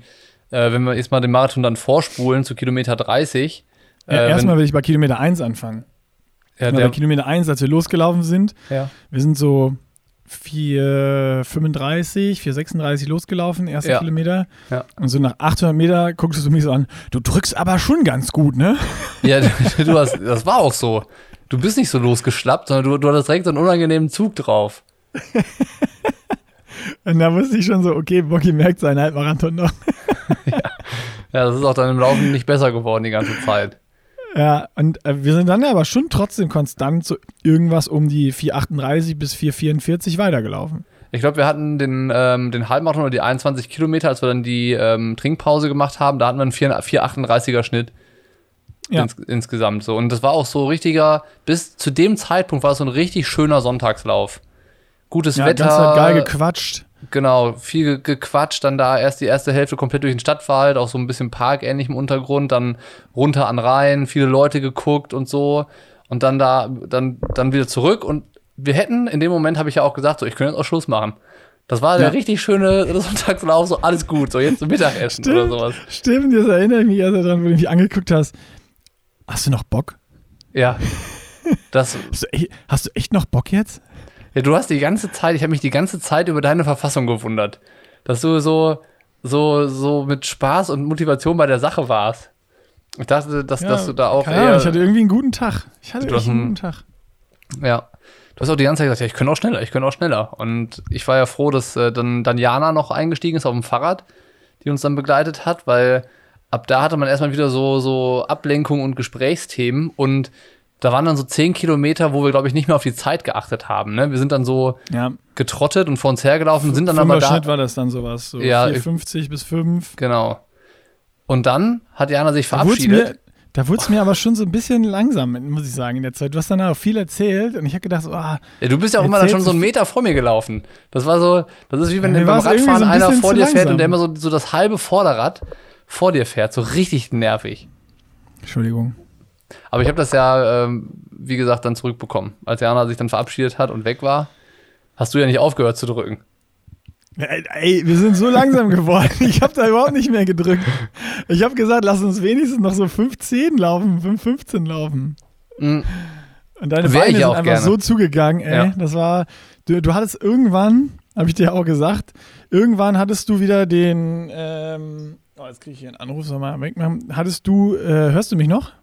äh, wenn wir jetzt mal den Marathon dann vorspulen zu Kilometer 30. Ja, äh, erstmal wenn, will ich bei Kilometer 1 anfangen. ja, bei Kilometer 1, als wir losgelaufen sind, ja, wir sind so 4,35, 4,36 losgelaufen, erster Ja. Kilometer. Ja. Und so nach 800 Meter guckst du mich so an, du drückst aber schon ganz gut, ne? ja du hast, das war auch so. Du bist nicht so losgeschlappt, sondern du, du hattest direkt so einen unangenehmen Zug drauf. Und da wusste ich schon so, okay, Bocky merkt seinen Halbmarathon noch. Ja, das ist auch dann im Laufen nicht besser geworden die ganze Zeit. Ja, und äh, wir sind dann aber schon trotzdem konstant so irgendwas um die 4,38 bis 4,44 weitergelaufen. Ich glaube, wir hatten den, ähm, den Halbmarathon oder die 21 Kilometer, als wir dann die ähm, Trinkpause gemacht haben, da hatten wir einen 4 4,38er Schnitt Ja. ins, insgesamt so. Und das war auch so richtiger, bis zu dem Zeitpunkt war es so ein richtig schöner Sonntagslauf. Gutes Ja, Wetter. ganz halt geil gequatscht. Genau, viel ge- gequatscht, dann da erst die erste Hälfte komplett durch den Stadtwald, auch so ein bisschen parkähnlich im Untergrund, dann runter an Rhein, viele Leute geguckt und so und dann da, dann, dann wieder zurück und wir hätten, in dem Moment habe ich ja auch gesagt, so, ich könnte jetzt auch Schluss machen. Das war der Ja. richtig schöne Sonntagslauf, so alles gut, so jetzt zum Mittagessen oder Stimmt. sowas. Stimmt, das erinnere ich mich erst daran, wo du mich angeguckt hast. Hast du noch Bock? Ja. Das, Hast du, echt, hast du echt noch Bock jetzt? Ja, du hast die ganze Zeit, ich habe mich die ganze Zeit über deine Verfassung gewundert, dass du so, so, so mit Spaß und Motivation bei der Sache warst. Ich dachte, dass, dass du da auch keine Ahnung, eher, ich hatte irgendwie einen guten Tag. Ich hatte echt einen guten Tag. ja. Du hast auch die ganze Zeit gesagt, ja, ich könnte auch schneller, ich könnte auch schneller. Und ich war ja froh, dass äh, dann, dann Jana noch eingestiegen ist auf dem Fahrrad, die uns dann begleitet hat, weil ab da hatte man erstmal wieder so, so Ablenkung und Gesprächsthemen und da waren dann so zehn Kilometer, wo wir, glaube ich, nicht mehr auf die Zeit geachtet haben. Ne? Wir sind dann so Ja, getrottet und vor uns hergelaufen, sind dann aber da. Schnitt war das dann sowas. So Ja, 4,50 bis 5. Genau. Und dann hat Jana sich Da wurde es verabschiedet. mir, aber schon so ein bisschen langsam, muss ich sagen, in der Zeit. Du hast dann auch viel erzählt und ich habe gedacht, so, ah, Ja, du bist ja auch immer dann schon so einen Meter vor mir gelaufen. Das war so, das ist wie wenn Ja, beim Radfahren so ein einer vor dir fährt und der immer so, so das halbe Vorderrad vor dir fährt. So richtig nervig. Entschuldigung. Aber ich habe das ja, ähm, wie gesagt, dann zurückbekommen. Als Jana sich dann verabschiedet hat und weg war, hast du ja nicht aufgehört zu drücken. Ey, wir sind so langsam geworden. Ich habe da überhaupt nicht mehr gedrückt. Ich habe gesagt, lass uns wenigstens noch so 5,10 laufen, 5,15 laufen. Mhm. Und deine Wär Beine sind einfach gerne. so zugegangen, ey. Ja. Das war, du, du hattest irgendwann, habe ich dir auch gesagt, irgendwann hattest du wieder den, ähm, oh, jetzt kriege ich hier einen Anruf, soll mal wegmachen. Hattest du, äh, hörst du mich noch?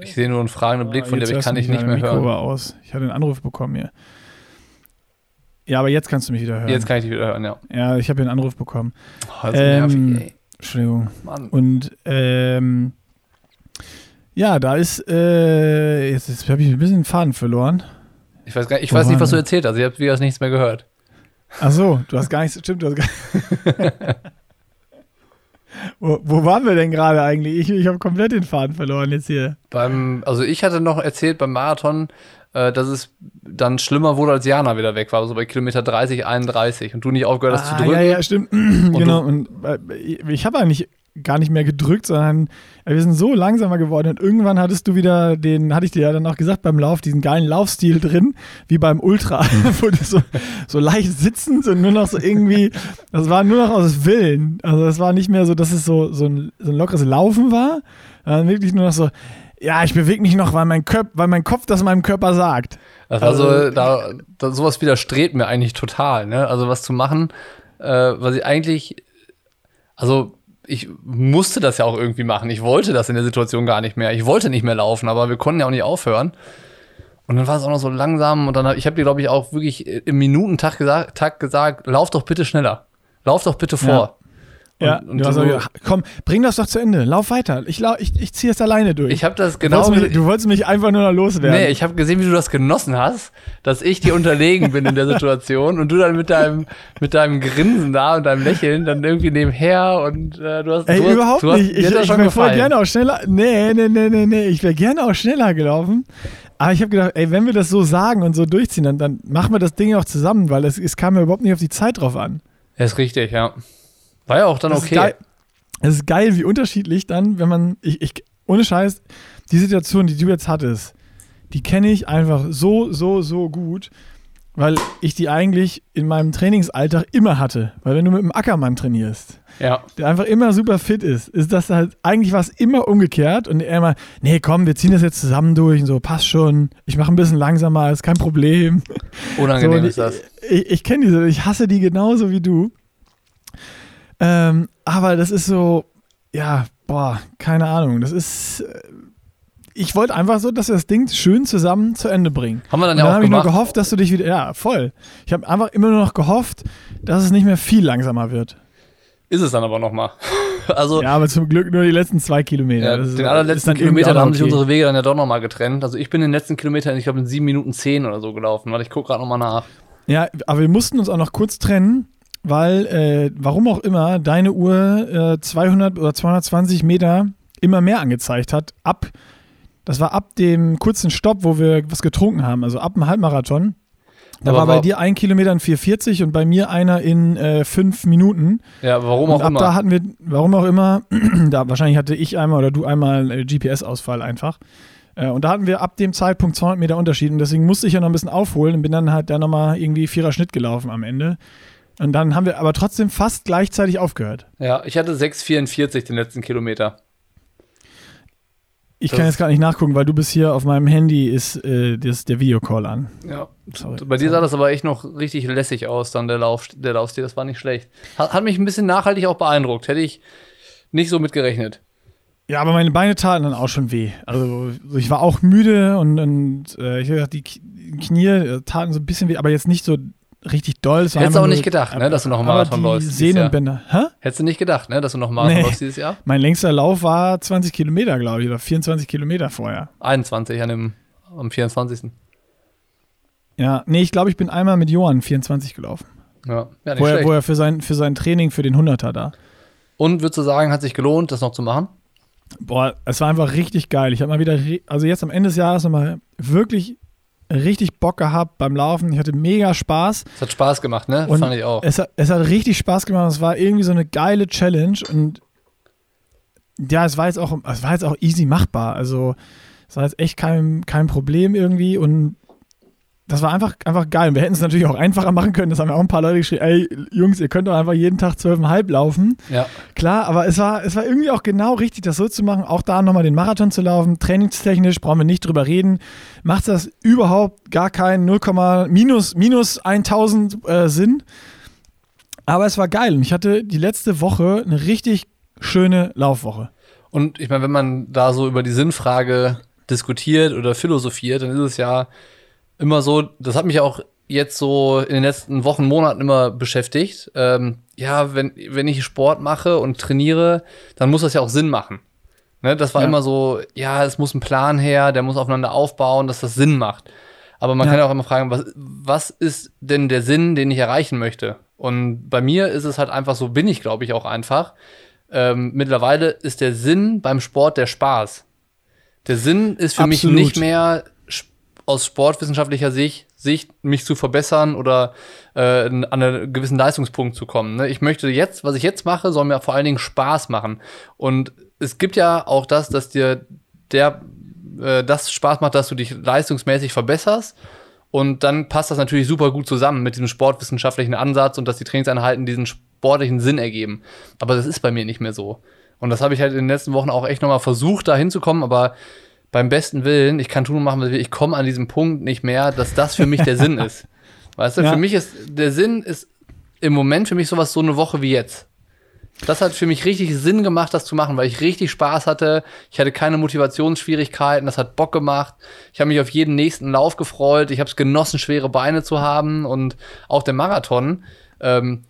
Ich sehe nur einen fragenden Blick Ah, von dir, jetzt aber ich kann dich nicht mehr Mikro hören. aus. Ich hatte einen Anruf bekommen hier. Ja, aber jetzt kannst du mich wieder hören. Jetzt kann ich dich wieder hören, ja. Ja, ich habe hier einen Anruf bekommen. Oh, das ist Ähm, nervig, ey. Entschuldigung. Mann. Und ähm, ja, da ist, äh, jetzt, jetzt habe ich ein bisschen den Faden verloren. Ich weiß, gar nicht, ich Wo weiß nicht, was du erzählt hast. Ich habe wieder nichts mehr gehört. Ach so, du hast gar nichts, stimmt, du hast gar wo, wo waren wir denn gerade eigentlich? Ich, ich habe komplett den Faden verloren jetzt hier. Beim, also ich hatte noch erzählt beim Marathon, äh, dass es dann schlimmer wurde, als Jana wieder weg war, also bei Kilometer 30, 31 und du nicht aufgehört hast zu drücken. Ah, ja, ja, stimmt. genau. Und äh, ich habe eigentlich gar nicht mehr gedrückt, sondern wir sind so langsamer geworden und irgendwann hattest du wieder den, hatte ich dir ja dann auch gesagt beim Lauf, diesen geilen Laufstil drin, wie beim Ultra, wo du so, so leicht sitzend und nur noch so irgendwie, das war nur noch aus Willen. Also das war nicht mehr so, dass es so, so, ein, so ein lockeres Laufen war, sondern wirklich nur noch so, ja, ich bewege mich noch, weil mein, Köp weil mein Kopf das meinem Körper sagt. Das war so, Also- da, da, sowas widerstrebt mir eigentlich total, ne? Also was zu machen, äh, was ich eigentlich, also ich musste das ja auch irgendwie machen. Ich wollte das in der Situation gar nicht mehr. Ich wollte nicht mehr laufen, aber wir konnten ja auch nicht aufhören. Und dann war es auch noch so langsam und dann hab, ich habe dir glaube ich auch wirklich im Minutentakt gesagt, Takt gesagt, lauf doch bitte schneller. Lauf doch bitte vor. Ja, Und- und du hast so- so, komm, bring das doch zu Ende, lauf weiter. Ich, lau ich, ich ziehe es alleine durch. Ich habe das Du genau wolltest mich, du wolltest mich einfach nur noch loswerden. Nee, ich habe gesehen, wie du das genossen hast, dass ich dir unterlegen bin in der Situation und du dann mit deinem, mit deinem Grinsen da und deinem Lächeln dann irgendwie nebenher und äh, du hast. Ey, du hast, überhaupt du hast, nicht. dir Ich, das ich schon wäre voll gerne auch schneller. Nee, nee, nee, nee, nee. Ich wäre gerne auch schneller gelaufen. Aber ich habe gedacht, ey, wenn wir das so sagen und so durchziehen, dann, dann machen wir das Ding auch zusammen, weil es, es kam ja überhaupt nicht auf die Zeit drauf an. Ja, ist richtig, ja. War ja auch dann Das Ist okay. Es ist geil, wie unterschiedlich dann, wenn man, ich, ich, ohne Scheiß, die Situation, die du jetzt hattest, die kenne ich einfach so, so, so gut, weil ich die eigentlich in meinem Trainingsalltag immer hatte. Weil wenn du mit einem Ackermann trainierst, Ja. der einfach immer super fit ist, ist das halt, eigentlich war es immer umgekehrt und er immer, nee, komm, wir ziehen das jetzt zusammen durch und so, passt schon, ich mache ein bisschen langsamer, ist kein Problem. Unangenehm So, ist das. Ich, ich kenne diese, ich hasse die genauso wie du. Ähm, aber das ist so, ja, boah, keine Ahnung, das ist, äh, ich wollte einfach so, dass wir das Ding schön zusammen zu Ende bringen. Haben wir dann Und ja dann auch habe ich nur gemacht. gehofft, dass du dich wieder, ja, voll. Ich habe einfach immer nur noch gehofft, dass es nicht mehr viel langsamer wird. Ist es dann aber nochmal. Also, Ja, aber zum Glück nur die letzten zwei Kilometer. ja, den allerletzten Kilometer haben sich okay. unsere Wege dann ja doch nochmal getrennt. Also ich bin den letzten Kilometer, ich glaube, in 7 Minuten 10 oder so gelaufen. Warte, ich gucke gerade nochmal nach. Ja, aber wir mussten uns auch noch kurz trennen, weil, äh, warum auch immer, deine Uhr äh, 200 oder 220 Meter immer mehr angezeigt hat. Ab, das war ab dem kurzen Stopp, wo wir was getrunken haben, also ab dem Halbmarathon. Da Aber war bei dir ein Kilometer in 4,40 und bei mir einer in äh, fünf Minuten. Ja, warum Und auch ab immer. da hatten wir, warum auch immer, da wahrscheinlich hatte ich einmal oder du einmal äh, GPS-Ausfall einfach. Äh, und da hatten wir ab dem Zeitpunkt 200 Meter Unterschied und deswegen musste ich ja noch ein bisschen aufholen und bin dann halt da nochmal irgendwie vierer Schnitt gelaufen am Ende. Und dann haben wir aber trotzdem fast gleichzeitig aufgehört. ja, ich hatte 6,44 den letzten Kilometer. Ich Das- kann jetzt gar nicht nachgucken, weil du bist hier auf meinem Handy, ist äh, das, der Videocall an. Ja. Sorry. Bei dir sah das aber echt noch richtig lässig aus, dann der Lauf, der Laufstil, das war nicht schlecht. Hat, hat mich ein bisschen nachhaltig auch beeindruckt. Hätte ich nicht so mit gerechnet. Ja, aber meine Beine taten dann auch schon weh. Also so, ich war auch müde und, und äh, ich habe gedacht, die Knie äh, taten so ein bisschen weh, aber jetzt nicht so richtig doll. War Hättest du auch nicht gedacht, ne, dass du noch einen aber Marathon die läufst. Sehnenbänder. Hä? Hättest du nicht gedacht, ne, dass du noch einen Marathon Nee. läufst dieses Jahr? Mein längster Lauf war 20 Kilometer, glaube ich, oder 24 Kilometer vorher. 21 an dem, am 24. Ja, nee, ich glaube, ich bin einmal mit Johann 24 gelaufen. Ja, ja nicht Wo er, wo er für sein, für sein Training für den 100er da. Und würdest du sagen, hat sich gelohnt, das noch zu machen? Boah, es war einfach richtig geil. Ich habe mal wieder, also jetzt am Ende des Jahres nochmal wirklich richtig Bock gehabt beim Laufen. Ich hatte mega Spaß. Es hat Spaß gemacht, ne? Und Fand ich auch. Es hat, es hat richtig Spaß gemacht. Es war irgendwie so eine geile Challenge und ja, es war jetzt auch, es war jetzt auch easy machbar. Also es war jetzt echt kein, kein Problem irgendwie und das war einfach, einfach geil. Und wir hätten es natürlich auch einfacher machen können. Das haben ja auch ein paar Leute geschrieben. Ey, Jungs, ihr könnt doch einfach jeden Tag zwölfeinhalb laufen. Ja. Klar, aber es war, es war irgendwie auch genau richtig, das so zu machen. Auch da nochmal den Marathon zu laufen. Trainingstechnisch brauchen wir nicht drüber reden. Macht das überhaupt gar keinen 0, minus, minus 1000 äh, Sinn. Aber es war geil. Und ich hatte die letzte Woche eine richtig schöne Laufwoche. Und ich meine, wenn man da so über die Sinnfrage diskutiert oder philosophiert, dann ist es ja immer so, das hat mich auch jetzt so in den letzten Wochen, Monaten immer beschäftigt. Ähm, ja, wenn, wenn ich Sport mache und trainiere, dann muss das ja auch Sinn machen. Ne, das war Ja. immer so, ja, es muss ein Plan her, der muss aufeinander aufbauen, dass das Sinn macht. Aber man Ja. kann ja auch immer fragen, was, was ist denn der Sinn, den ich erreichen möchte? Und bei mir ist es halt einfach so, bin ich, glaube ich, auch einfach. Ähm, mittlerweile ist der Sinn beim Sport der Spaß. Der Sinn ist für Absolut. mich nicht mehr aus sportwissenschaftlicher Sicht, Sicht mich zu verbessern oder äh, an einen gewissen Leistungspunkt zu kommen. Ne? Ich möchte jetzt, was ich jetzt mache, soll mir vor allen Dingen Spaß machen. Und es gibt ja auch das, dass dir der äh, das Spaß macht, dass du dich leistungsmäßig verbesserst. Und dann passt das natürlich super gut zusammen mit diesem sportwissenschaftlichen Ansatz und dass die Trainingseinheiten diesen sportlichen Sinn ergeben. Aber das ist bei mir nicht mehr so. Und das habe ich halt in den letzten Wochen auch echt nochmal versucht, da hinzukommen, aber beim besten Willen, ich kann tun und machen, was ich will, ich komme an diesem Punkt nicht mehr, dass das für mich der Sinn ist. Weißt du, Ja. für mich ist, der Sinn ist im Moment für mich sowas so eine Woche wie jetzt. Das hat für mich richtig Sinn gemacht, das zu machen, weil ich richtig Spaß hatte. Ich hatte keine Motivationsschwierigkeiten, das hat Bock gemacht. Ich habe mich auf jeden nächsten Lauf gefreut. Ich habe es genossen, schwere Beine zu haben und auch der Marathon ähm,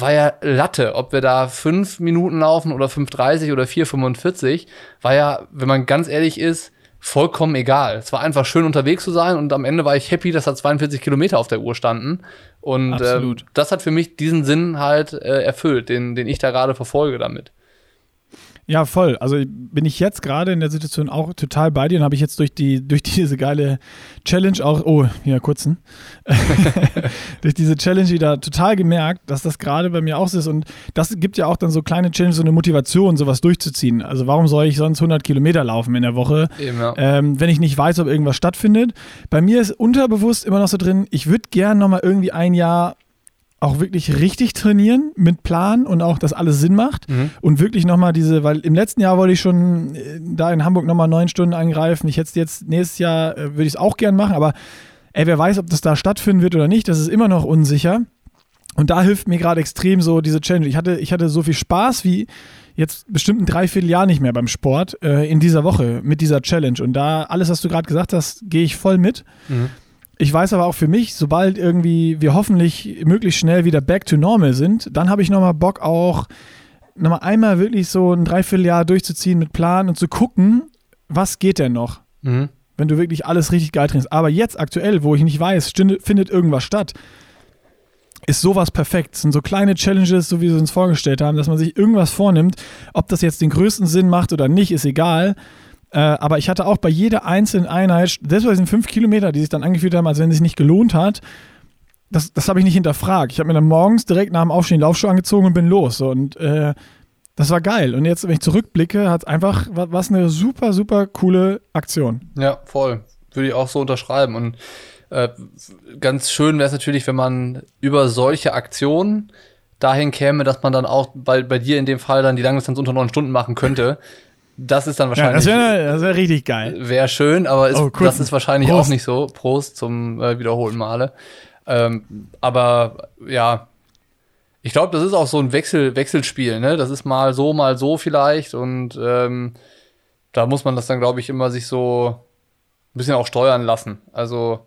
war ja Latte. Ob wir da fünf Minuten laufen oder 5,30 oder 4,45, war ja, wenn man ganz ehrlich ist, vollkommen egal. Es war einfach schön unterwegs zu sein und am Ende war ich happy, dass da 42 Kilometer auf der Uhr standen. Und Absolut. das hat für mich diesen Sinn halt äh, erfüllt, den, den ich da gerade verfolge damit. Ja, voll. Also bin ich jetzt gerade in der Situation auch total bei dir und habe ich jetzt durch die durch diese geile Challenge auch oh hier kurzen durch diese Challenge wieder total gemerkt, dass das gerade bei mir auch so ist und das gibt ja auch dann so kleine Challenge so eine Motivation sowas durchzuziehen. Also warum soll ich sonst 100 Kilometer laufen in der Woche, ja. ähm, wenn ich nicht weiß, ob irgendwas stattfindet? Bei mir ist unterbewusst immer noch so drin. Ich würde gern noch mal irgendwie ein Jahr auch wirklich richtig trainieren mit Plan und auch, dass alles Sinn macht Mhm. und wirklich nochmal diese, weil im letzten Jahr wollte ich schon äh, da in Hamburg nochmal neun Stunden angreifen. Ich hätte es jetzt nächstes Jahr, äh, würde ich es auch gern machen, aber ey, wer weiß, ob das da stattfinden wird oder nicht, das ist immer noch unsicher. Und da hilft mir gerade extrem so diese Challenge. Ich hatte, ich hatte so viel Spaß wie jetzt bestimmt ein Dreivierteljahr nicht mehr beim Sport äh, in dieser Woche mit dieser Challenge. Und da alles, was du gerade gesagt hast, gehe ich voll mit. Mhm. Ich weiß aber auch für mich, sobald irgendwie wir hoffentlich möglichst schnell wieder back to normal sind, dann habe ich nochmal Bock auch nochmal einmal wirklich so ein Dreivierteljahr durchzuziehen mit Plan und zu gucken, was geht denn noch, Mhm. wenn du wirklich alles richtig geil trainierst. Aber jetzt aktuell, wo ich nicht weiß, findet irgendwas statt, ist sowas perfekt. Das sind so kleine Challenges, so wie wir uns vorgestellt haben, dass man sich irgendwas vornimmt. Ob das jetzt den größten Sinn macht oder nicht, ist egal. Äh, aber ich hatte auch bei jeder einzelnen Einheit, das war sind fünf Kilometer, die sich dann angefühlt haben, als wenn es sich nicht gelohnt hat. Das, das habe ich nicht hinterfragt. Ich habe mir dann morgens direkt nach dem Aufstehen die Laufschuhe angezogen und bin los. Und äh, das war geil. Und jetzt, wenn ich zurückblicke, hat einfach, war es eine super, super coole Aktion. Ja, voll. Würde ich auch so unterschreiben. Und äh, ganz schön wäre es natürlich, wenn man über solche Aktionen dahin käme, dass man dann auch bei, bei dir in dem Fall dann die Langdistanz unter neun Stunden machen könnte. Das ist dann wahrscheinlich. Ja, das wäre wär richtig geil. Wäre schön, aber ist, oh, das ist wahrscheinlich Prost. auch nicht so. Prost zum äh, wiederholten Male. Ähm, aber ja, ich glaube, das ist auch so ein Wechsel, Wechselspiel, ne? Das ist mal so, mal so vielleicht. Und ähm, da muss man das dann, glaube ich, immer sich so ein bisschen auch steuern lassen. Also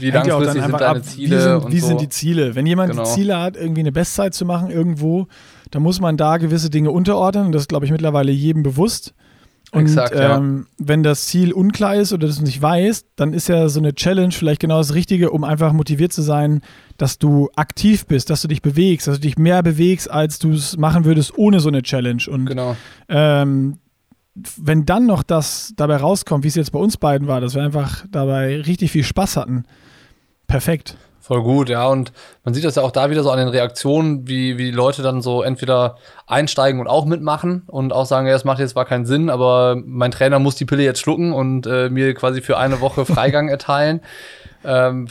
wie langfristig sind deine ab, Ziele? Wie, sind, wie so. sind, die Ziele? Wenn jemand genau. die Ziele hat, irgendwie eine Bestzeit zu machen irgendwo, dann muss man da gewisse Dinge unterordnen. Und das ist, glaube ich, mittlerweile jedem bewusst. Und Exakt, ähm, ja. wenn das Ziel unklar ist oder du es nicht weißt, dann ist ja so eine Challenge vielleicht genau das Richtige, um einfach motiviert zu sein, dass du aktiv bist, dass du dich bewegst, dass du dich mehr bewegst, als du es machen würdest ohne so eine Challenge. Und genau. ähm, wenn dann noch das dabei rauskommt, wie es jetzt bei uns beiden war, dass wir einfach dabei richtig viel Spaß hatten, perfekt. Voll gut, ja. Und man sieht das ja auch da wieder so an den Reaktionen, wie, wie die Leute dann so entweder einsteigen und auch mitmachen und auch sagen, ja, das macht jetzt zwar keinen Sinn, aber mein Trainer muss die Pille jetzt schlucken und äh, mir quasi für eine Woche Freigang erteilen. Ähm,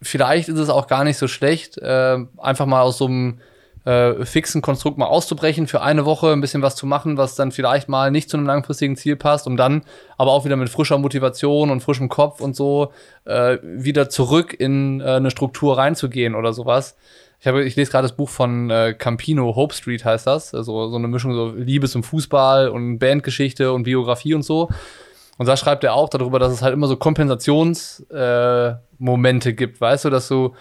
vielleicht ist es auch gar nicht so schlecht, äh, einfach mal aus so einem äh, fixen Konstrukt mal auszubrechen, für eine Woche ein bisschen was zu machen, was dann vielleicht mal nicht zu einem langfristigen Ziel passt, um dann aber auch wieder mit frischer Motivation und frischem Kopf und so äh, wieder zurück in äh, eine Struktur reinzugehen oder sowas. Ich, habe, ich lese gerade das Buch von äh, Campino, Hope Street heißt das, also so eine Mischung so Liebe zum Fußball und Bandgeschichte und Biografie und so. Und da schreibt er auch darüber, dass es halt immer so Kompensationsmomente äh, gibt, weißt du, dass du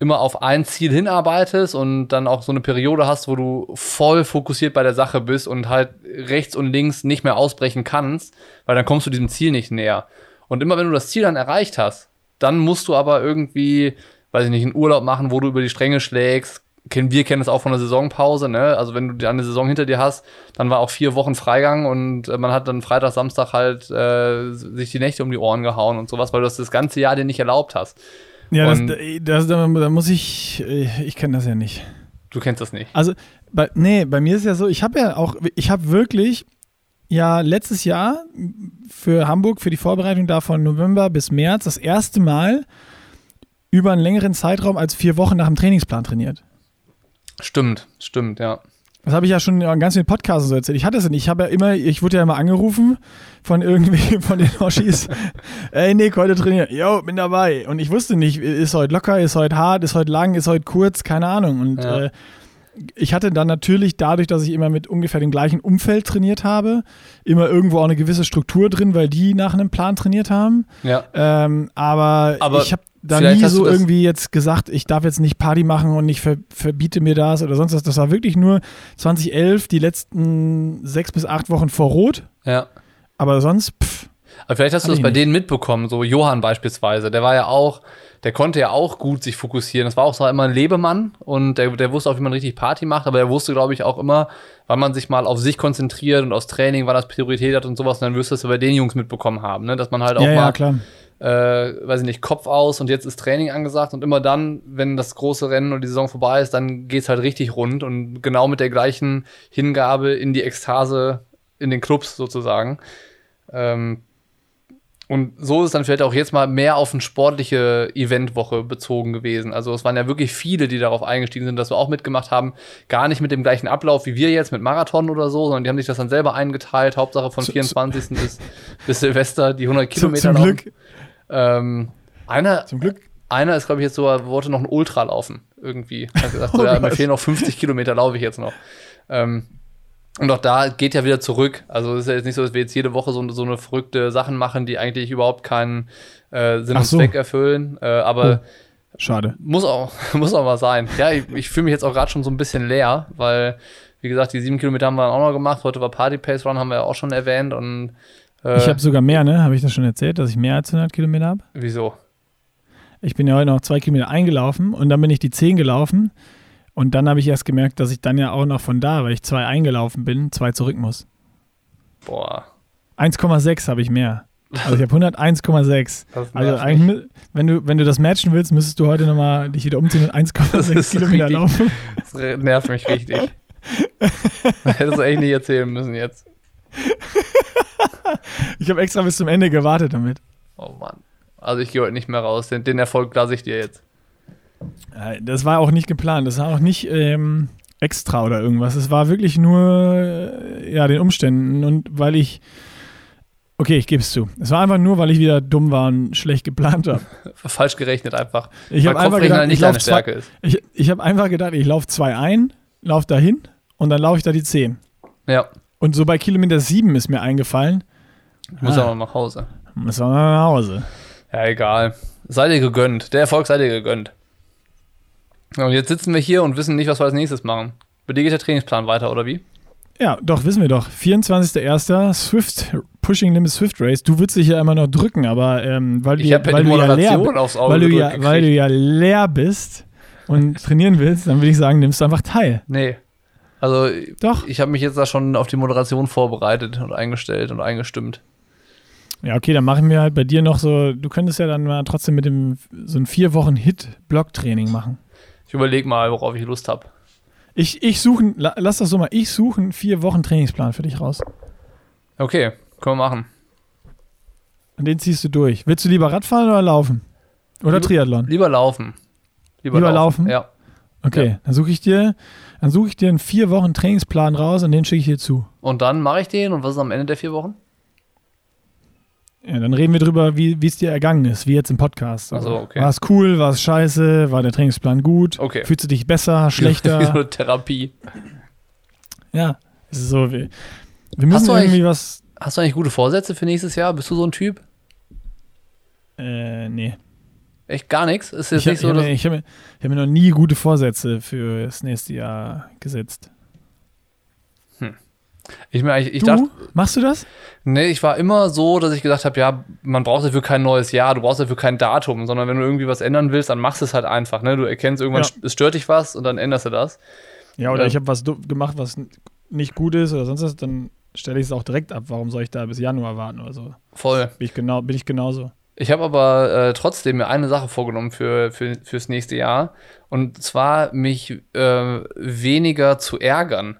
immer auf ein Ziel hinarbeitest und dann auch so eine Periode hast, wo du voll fokussiert bei der Sache bist und halt rechts und links nicht mehr ausbrechen kannst, weil dann kommst du diesem Ziel nicht näher. Und immer wenn du das Ziel dann erreicht hast, dann musst du aber irgendwie, weiß ich nicht, einen Urlaub machen, wo du über die Stränge schlägst. Wir kennen es auch von der Saisonpause, ne? Also wenn du eine Saison hinter dir hast, dann war auch vier Wochen Freigang und äh, man hat dann Freitag, Samstag halt äh, sich die Nächte um die Ohren gehauen und sowas, weil du das das ganze Jahr dir nicht erlaubt hast. Ja, das, das, da, da muss ich, ich kenne das ja nicht. Du kennst das nicht. Also, bei, nee, bei mir ist ja so, ich habe ja auch, ich habe wirklich ja letztes Jahr für Hamburg, für die Vorbereitung da von November bis März das erste Mal über einen längeren Zeitraum als vier Wochen nach dem Trainingsplan trainiert. Stimmt, stimmt, ja. Das habe ich ja schon in ganz vielen Podcasts so erzählt. Ich hatte es nicht. Ich habe ja immer, ich wurde ja immer angerufen von irgendwie, von den Hoshis. Ey, Nick, heute trainieren. Jo, bin dabei. Und ich wusste nicht, ist heute locker, ist heute hart, ist heute lang, ist heute kurz, keine Ahnung. Und ja. äh, ich hatte dann natürlich dadurch, dass ich immer mit ungefähr dem gleichen Umfeld trainiert habe, immer irgendwo auch eine gewisse Struktur drin, weil die nach einem Plan trainiert haben. Ja. Ähm, aber, aber ich habe da nie so irgendwie jetzt gesagt, ich darf jetzt nicht Party machen und ich ver verbiete mir das oder sonst was. Das war wirklich nur 2011, die letzten sechs bis acht Wochen vor Rot. Ja. Aber sonst, pff. Aber vielleicht hast du das bei nicht. denen mitbekommen, so Johann beispielsweise. Der war ja auch, der konnte ja auch gut sich fokussieren. Das war auch so immer ein Lebemann und der, der wusste auch, wie man richtig Party macht, aber er wusste, glaube ich, auch immer, wann man sich mal auf sich konzentriert und aufs Training, wann das Priorität hat und sowas. Und dann wirst du das bei den Jungs mitbekommen haben, ne? dass man halt auch ja, mal ja, klar äh, weiß ich nicht, Kopf aus und jetzt ist Training angesagt und immer dann, wenn das große Rennen und die Saison vorbei ist, dann geht's halt richtig rund und genau mit der gleichen Hingabe in die Ekstase in den Clubs sozusagen. Ähm, und so ist es dann vielleicht auch jetzt mal mehr auf eine sportliche Eventwoche bezogen gewesen. Also es waren ja wirklich viele, die darauf eingestiegen sind, dass wir auch mitgemacht haben. Gar nicht mit dem gleichen Ablauf wie wir jetzt mit Marathon oder so, sondern die haben sich das dann selber eingeteilt. Hauptsache von 24. bis, bis Silvester die 100 Kilometer. Zum Glück, ähm, einer, Zum Glück. Einer ist, glaube ich, jetzt so, wollte noch ein Ultra laufen. Irgendwie. Hat gesagt, oh ja, mir fehlen noch 50 Kilometer, laufe ich jetzt noch. Ähm, und auch da geht ja wieder zurück. Also es ist ja jetzt nicht so, dass wir jetzt jede Woche so, so eine verrückte Sachen machen, die eigentlich überhaupt keinen äh, Sinn und so. Zweck erfüllen. Äh, aber oh, schade. Muss auch, muss auch mal sein. Ja, ich, ich fühle mich jetzt auch gerade schon so ein bisschen leer, weil, wie gesagt, die sieben Kilometer haben wir dann auch noch gemacht. Heute war Party Pace Run, haben wir ja auch schon erwähnt. Und äh, ich habe sogar mehr, ne? Habe ich das schon erzählt, dass ich mehr als 100 Kilometer habe? Wieso? Ich bin ja heute noch zwei Kilometer eingelaufen und dann bin ich die 10 gelaufen. Und dann habe ich erst gemerkt, dass ich dann ja auch noch von da, weil ich zwei eingelaufen bin, zwei zurück muss. Boah. 1,6 habe ich mehr. Also ich habe 101,6. Also eigentlich, wenn du, wenn du das matchen willst, müsstest du heute nochmal dich wieder umziehen und 1,6 Kilometer richtig, laufen. Das nervt mich richtig. Hättest du echt nicht erzählen müssen jetzt ich habe extra bis zum Ende gewartet damit. Oh Mann. Also ich gehe heute nicht mehr raus. Den, den Erfolg lasse ich dir jetzt. Das war auch nicht geplant. Das war auch nicht ähm, extra oder irgendwas. Es war wirklich nur äh, ja, den Umständen und weil ich Okay, ich gebe es zu. Es war einfach nur, weil ich wieder dumm war und schlecht geplant habe. Falsch gerechnet einfach. Ich habe einfach gedacht, nicht ich deine Stärke ist. Ich, ich habe einfach gedacht, ich laufe zwei ein, laufe dahin und dann laufe ich da die 10. Ja. Und so bei Kilometer 7 ist mir eingefallen. Ich muss Ah. aber nach Hause. Wir mal nach Hause. Ja, egal. Sei dir gegönnt. Der Erfolg sei dir gegönnt. Und jetzt sitzen wir hier und wissen nicht, was wir als nächstes machen. Bei dir geht der Trainingsplan weiter, oder wie? Ja, doch, wissen wir doch. 24.01. Swift, Pushing Limit Swift Race. Du würdest dich ja immer noch drücken, aber ähm, weil, du, Ich ja- weil, du ja leer, Moderation aufs Auge weil, du ja, weil du ja leer bist und trainieren willst, dann würde ich sagen, nimmst du einfach teil. Nee. Also, Doch. ich habe mich jetzt da schon auf die Moderation vorbereitet und eingestellt und eingestimmt. Ja, okay, dann machen wir halt bei dir noch so, du könntest ja dann mal trotzdem mit dem so ein vier Wochen Hit-Block-Training machen. Ich überlege mal, worauf ich Lust habe. Ich, ich suche, la- lass das so mal, ich suche einen vier Wochen Trainingsplan für dich raus. Okay, können wir machen. Und den ziehst du durch. Willst du lieber Radfahren oder laufen? Oder Lieber- Triathlon? Lieber laufen. Lieber laufen? Ja. Okay, Ja. dann suche ich dir, dann suche ich dir einen vier Wochen Trainingsplan raus und den schicke ich dir zu. Und dann mache ich den und was ist am Ende der vier Wochen? Ja, dann reden wir drüber, wie es dir ergangen ist, wie jetzt im Podcast. Ach so, okay. War es cool, war es scheiße, war der Trainingsplan gut? Okay. Fühlst du dich besser, Wie so schlechter? eine Therapie. ja, es ist so. Wir, wir müssen irgendwie was. Hast du eigentlich gute Vorsätze für nächstes Jahr? Bist du so ein Typ? Äh, nee. Echt gar nichts? Ist jetzt Ich habe nicht so, hab mir, ich hab mir, ich hab mir noch nie gute Vorsätze für das nächste Jahr gesetzt. Ich, mir eigentlich, ich du? dachte, Machst du das? nee, ich war immer so, dass ich gesagt habe, ja, man braucht dafür kein neues Jahr, du brauchst dafür kein Datum, sondern wenn du irgendwie was ändern willst, dann machst du es halt einfach. Ne? Du erkennst irgendwann, Ja. es stört dich was und dann änderst du das. Ja, oder Ja. ich habe was gemacht, was nicht gut ist oder sonst was, dann stelle ich es auch direkt ab. Warum soll ich da bis Januar warten oder so? Voll. Bin ich, genau, bin ich genauso. Ich habe aber äh, trotzdem mir eine Sache vorgenommen für, für, fürs nächste Jahr. Und zwar mich äh, weniger zu ärgern.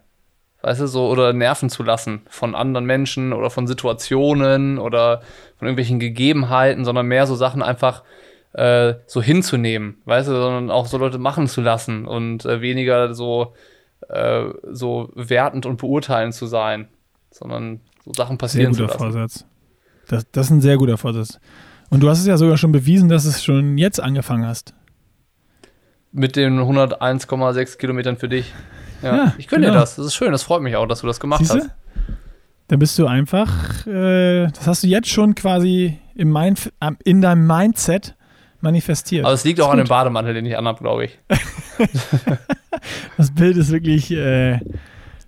Weißt du, so, oder nerven zu lassen von anderen Menschen oder von Situationen oder von irgendwelchen Gegebenheiten, sondern mehr so Sachen einfach äh, so hinzunehmen, weißt du, sondern auch so Leute machen zu lassen und äh, weniger so, äh, so wertend und beurteilend zu sein, sondern so Sachen Sehr passieren zu guter lassen. Vorsatz. Das, das ist ein sehr guter Vorsatz. Und du hast es ja sogar schon bewiesen, dass es schon jetzt angefangen hast. Mit den 101,6 Kilometern für dich. Ja, Ja, ich gönne dir genau. das. Das ist schön. Das freut mich auch, dass du das gemacht Siehst du? hast. Dann bist du einfach, äh, das hast du jetzt schon quasi Mind, am- in deinem Mindset manifestiert. Aber es liegt auch an dem gut. Bademantel, den ich anhab, glaube ich. Das Bild ist wirklich äh,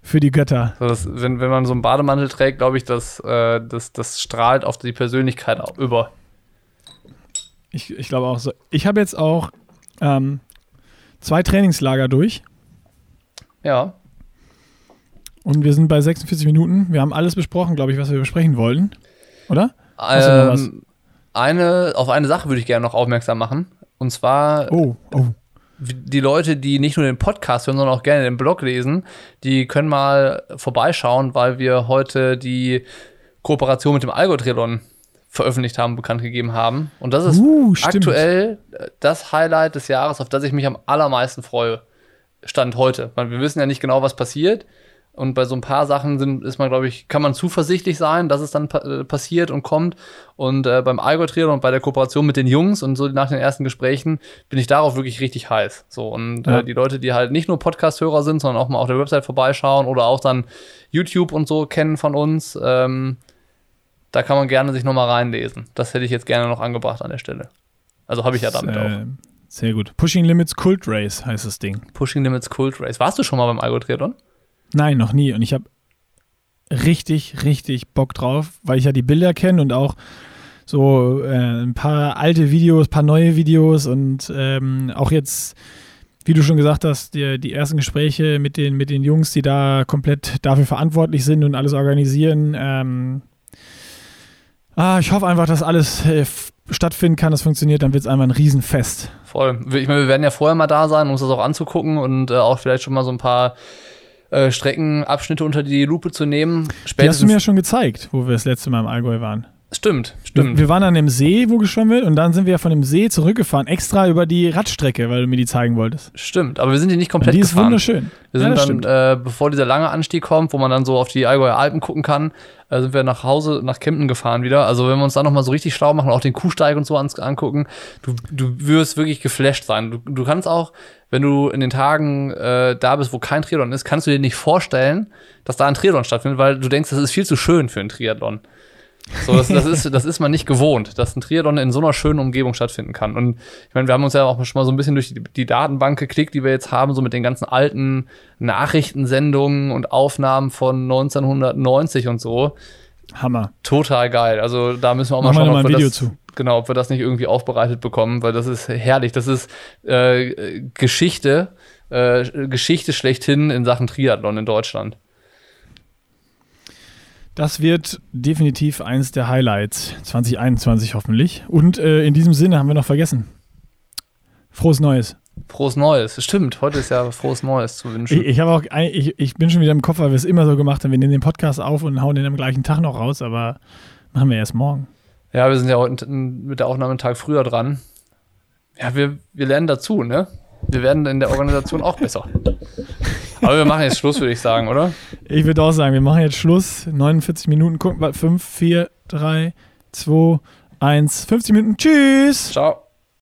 für die Götter. So, das, wenn, wenn man so einen Bademantel trägt, glaube ich, das, äh, das, das strahlt auf die Persönlichkeit über. Ich, ich glaube auch so. Ich habe jetzt auch ähm, zwei Trainingslager durch Ja. und wir sind bei 46 Minuten. Wir haben alles besprochen, glaube ich, was wir besprechen wollten. Oder? Ähm, eine, auf eine Sache würde ich gerne noch aufmerksam machen. Und zwar Oh, oh. die Leute, die nicht nur den Podcast hören, sondern auch gerne den Blog lesen, die können mal vorbeischauen, weil wir heute die Kooperation mit dem Algotriathlon veröffentlicht haben, bekannt gegeben haben. Und das ist Uh, aktuell äh, das Highlight des Jahres, auf das ich mich am allermeisten freue. Stand heute. Weil wir wissen ja nicht genau, was passiert. Und bei so ein paar Sachen sind, ist man, glaube ich, kann man zuversichtlich sein, dass es dann pa äh, passiert und kommt. Und äh, beim Algo-Triathlon und bei der Kooperation mit den Jungs und so nach den ersten Gesprächen bin ich darauf wirklich richtig heiß. So, und Ja. äh, die Leute, die halt nicht nur Podcast-Hörer sind, sondern auch mal auf der Website vorbeischauen oder auch dann YouTube und so kennen von uns, ähm, da kann man gerne sich nochmal reinlesen. Das hätte ich jetzt gerne noch angebracht an der Stelle. Also habe ich ja damit auch. äh, Sehr gut. Pushing Limits Cult Race heißt das Ding. Pushing Limits Cult Race. Warst du schon mal beim Algo-Triathlon? Nein, noch nie. Und ich habe richtig, richtig Bock drauf, weil ich ja die Bilder kenne und auch so äh, ein paar alte Videos, ein paar neue Videos und ähm, auch jetzt, wie du schon gesagt hast, die, die ersten Gespräche mit den, mit den Jungs, die da komplett dafür verantwortlich sind und alles organisieren. Ähm, ah, ich hoffe einfach, dass alles äh, stattfinden kann, das funktioniert, dann wird es einfach ein Riesenfest. Voll. Ich meine, wir werden ja vorher mal da sein, um uns das auch anzugucken und äh, auch vielleicht schon mal so ein paar äh, Streckenabschnitte unter die Lupe zu nehmen. Die hast du Spätestens mir ja schon gezeigt, wo wir das letzte Mal im Allgäu waren. Stimmt, stimmt. Wir waren an dem See, wo geschwommen wird, und dann sind wir von dem See zurückgefahren, extra über die Radstrecke, weil du mir die zeigen wolltest. Stimmt, aber wir sind die nicht komplett die ist gefahren. wunderschön. Wir Ja, sind das dann, äh, bevor dieser lange Anstieg kommt, wo man dann so auf die Allgäuer Alpen gucken kann, äh, sind wir nach Hause, nach Kempten gefahren wieder. Also wenn wir uns da nochmal so richtig schlau machen, auch den Kuhsteig und so ans, angucken, du, du wirst wirklich geflasht sein. Du, du kannst auch, wenn du in den Tagen äh, da bist, wo kein Triathlon ist, kannst du dir nicht vorstellen, dass da ein Triathlon stattfindet, weil du denkst, das ist viel zu schön für ein Triathlon. So, das, das, ist, das ist man nicht gewohnt, dass ein Triathlon in so einer schönen Umgebung stattfinden kann. Und ich meine, wir haben uns ja auch schon mal so ein bisschen durch die, die Datenbank geklickt, die wir jetzt haben, so mit den ganzen alten Nachrichtensendungen und Aufnahmen von 1990 und so. Hammer. Total geil. Also da müssen wir auch mal Machen wir schauen, mal ob ein wir Video das, zu. genau, ob wir das nicht irgendwie aufbereitet bekommen, weil das ist herrlich. Das ist äh, Geschichte, äh, Geschichte schlechthin in Sachen Triathlon in Deutschland. Das wird definitiv eins der Highlights 2021 hoffentlich. Und äh, in diesem Sinne haben wir noch vergessen. Frohes Neues. Frohes Neues. Stimmt, heute ist ja frohes Neues zu wünschen. Ich, ich habe auch, ich, ich bin schon wieder im Kopf, weil wir es immer so gemacht haben. Wir nehmen den Podcast auf und hauen den am gleichen Tag noch raus, aber machen wir erst morgen. Ja, wir sind ja heute mit der Aufnahme einen Tag früher dran. Ja, wir, wir lernen dazu, ne? Wir werden in der Organisation auch besser. Aber wir machen jetzt Schluss, würde ich sagen, oder? Ich würde auch sagen, wir machen jetzt Schluss. 49 Minuten, gucken, 5, 4, 3, 2, 1, 50 Minuten. Tschüss! Ciao.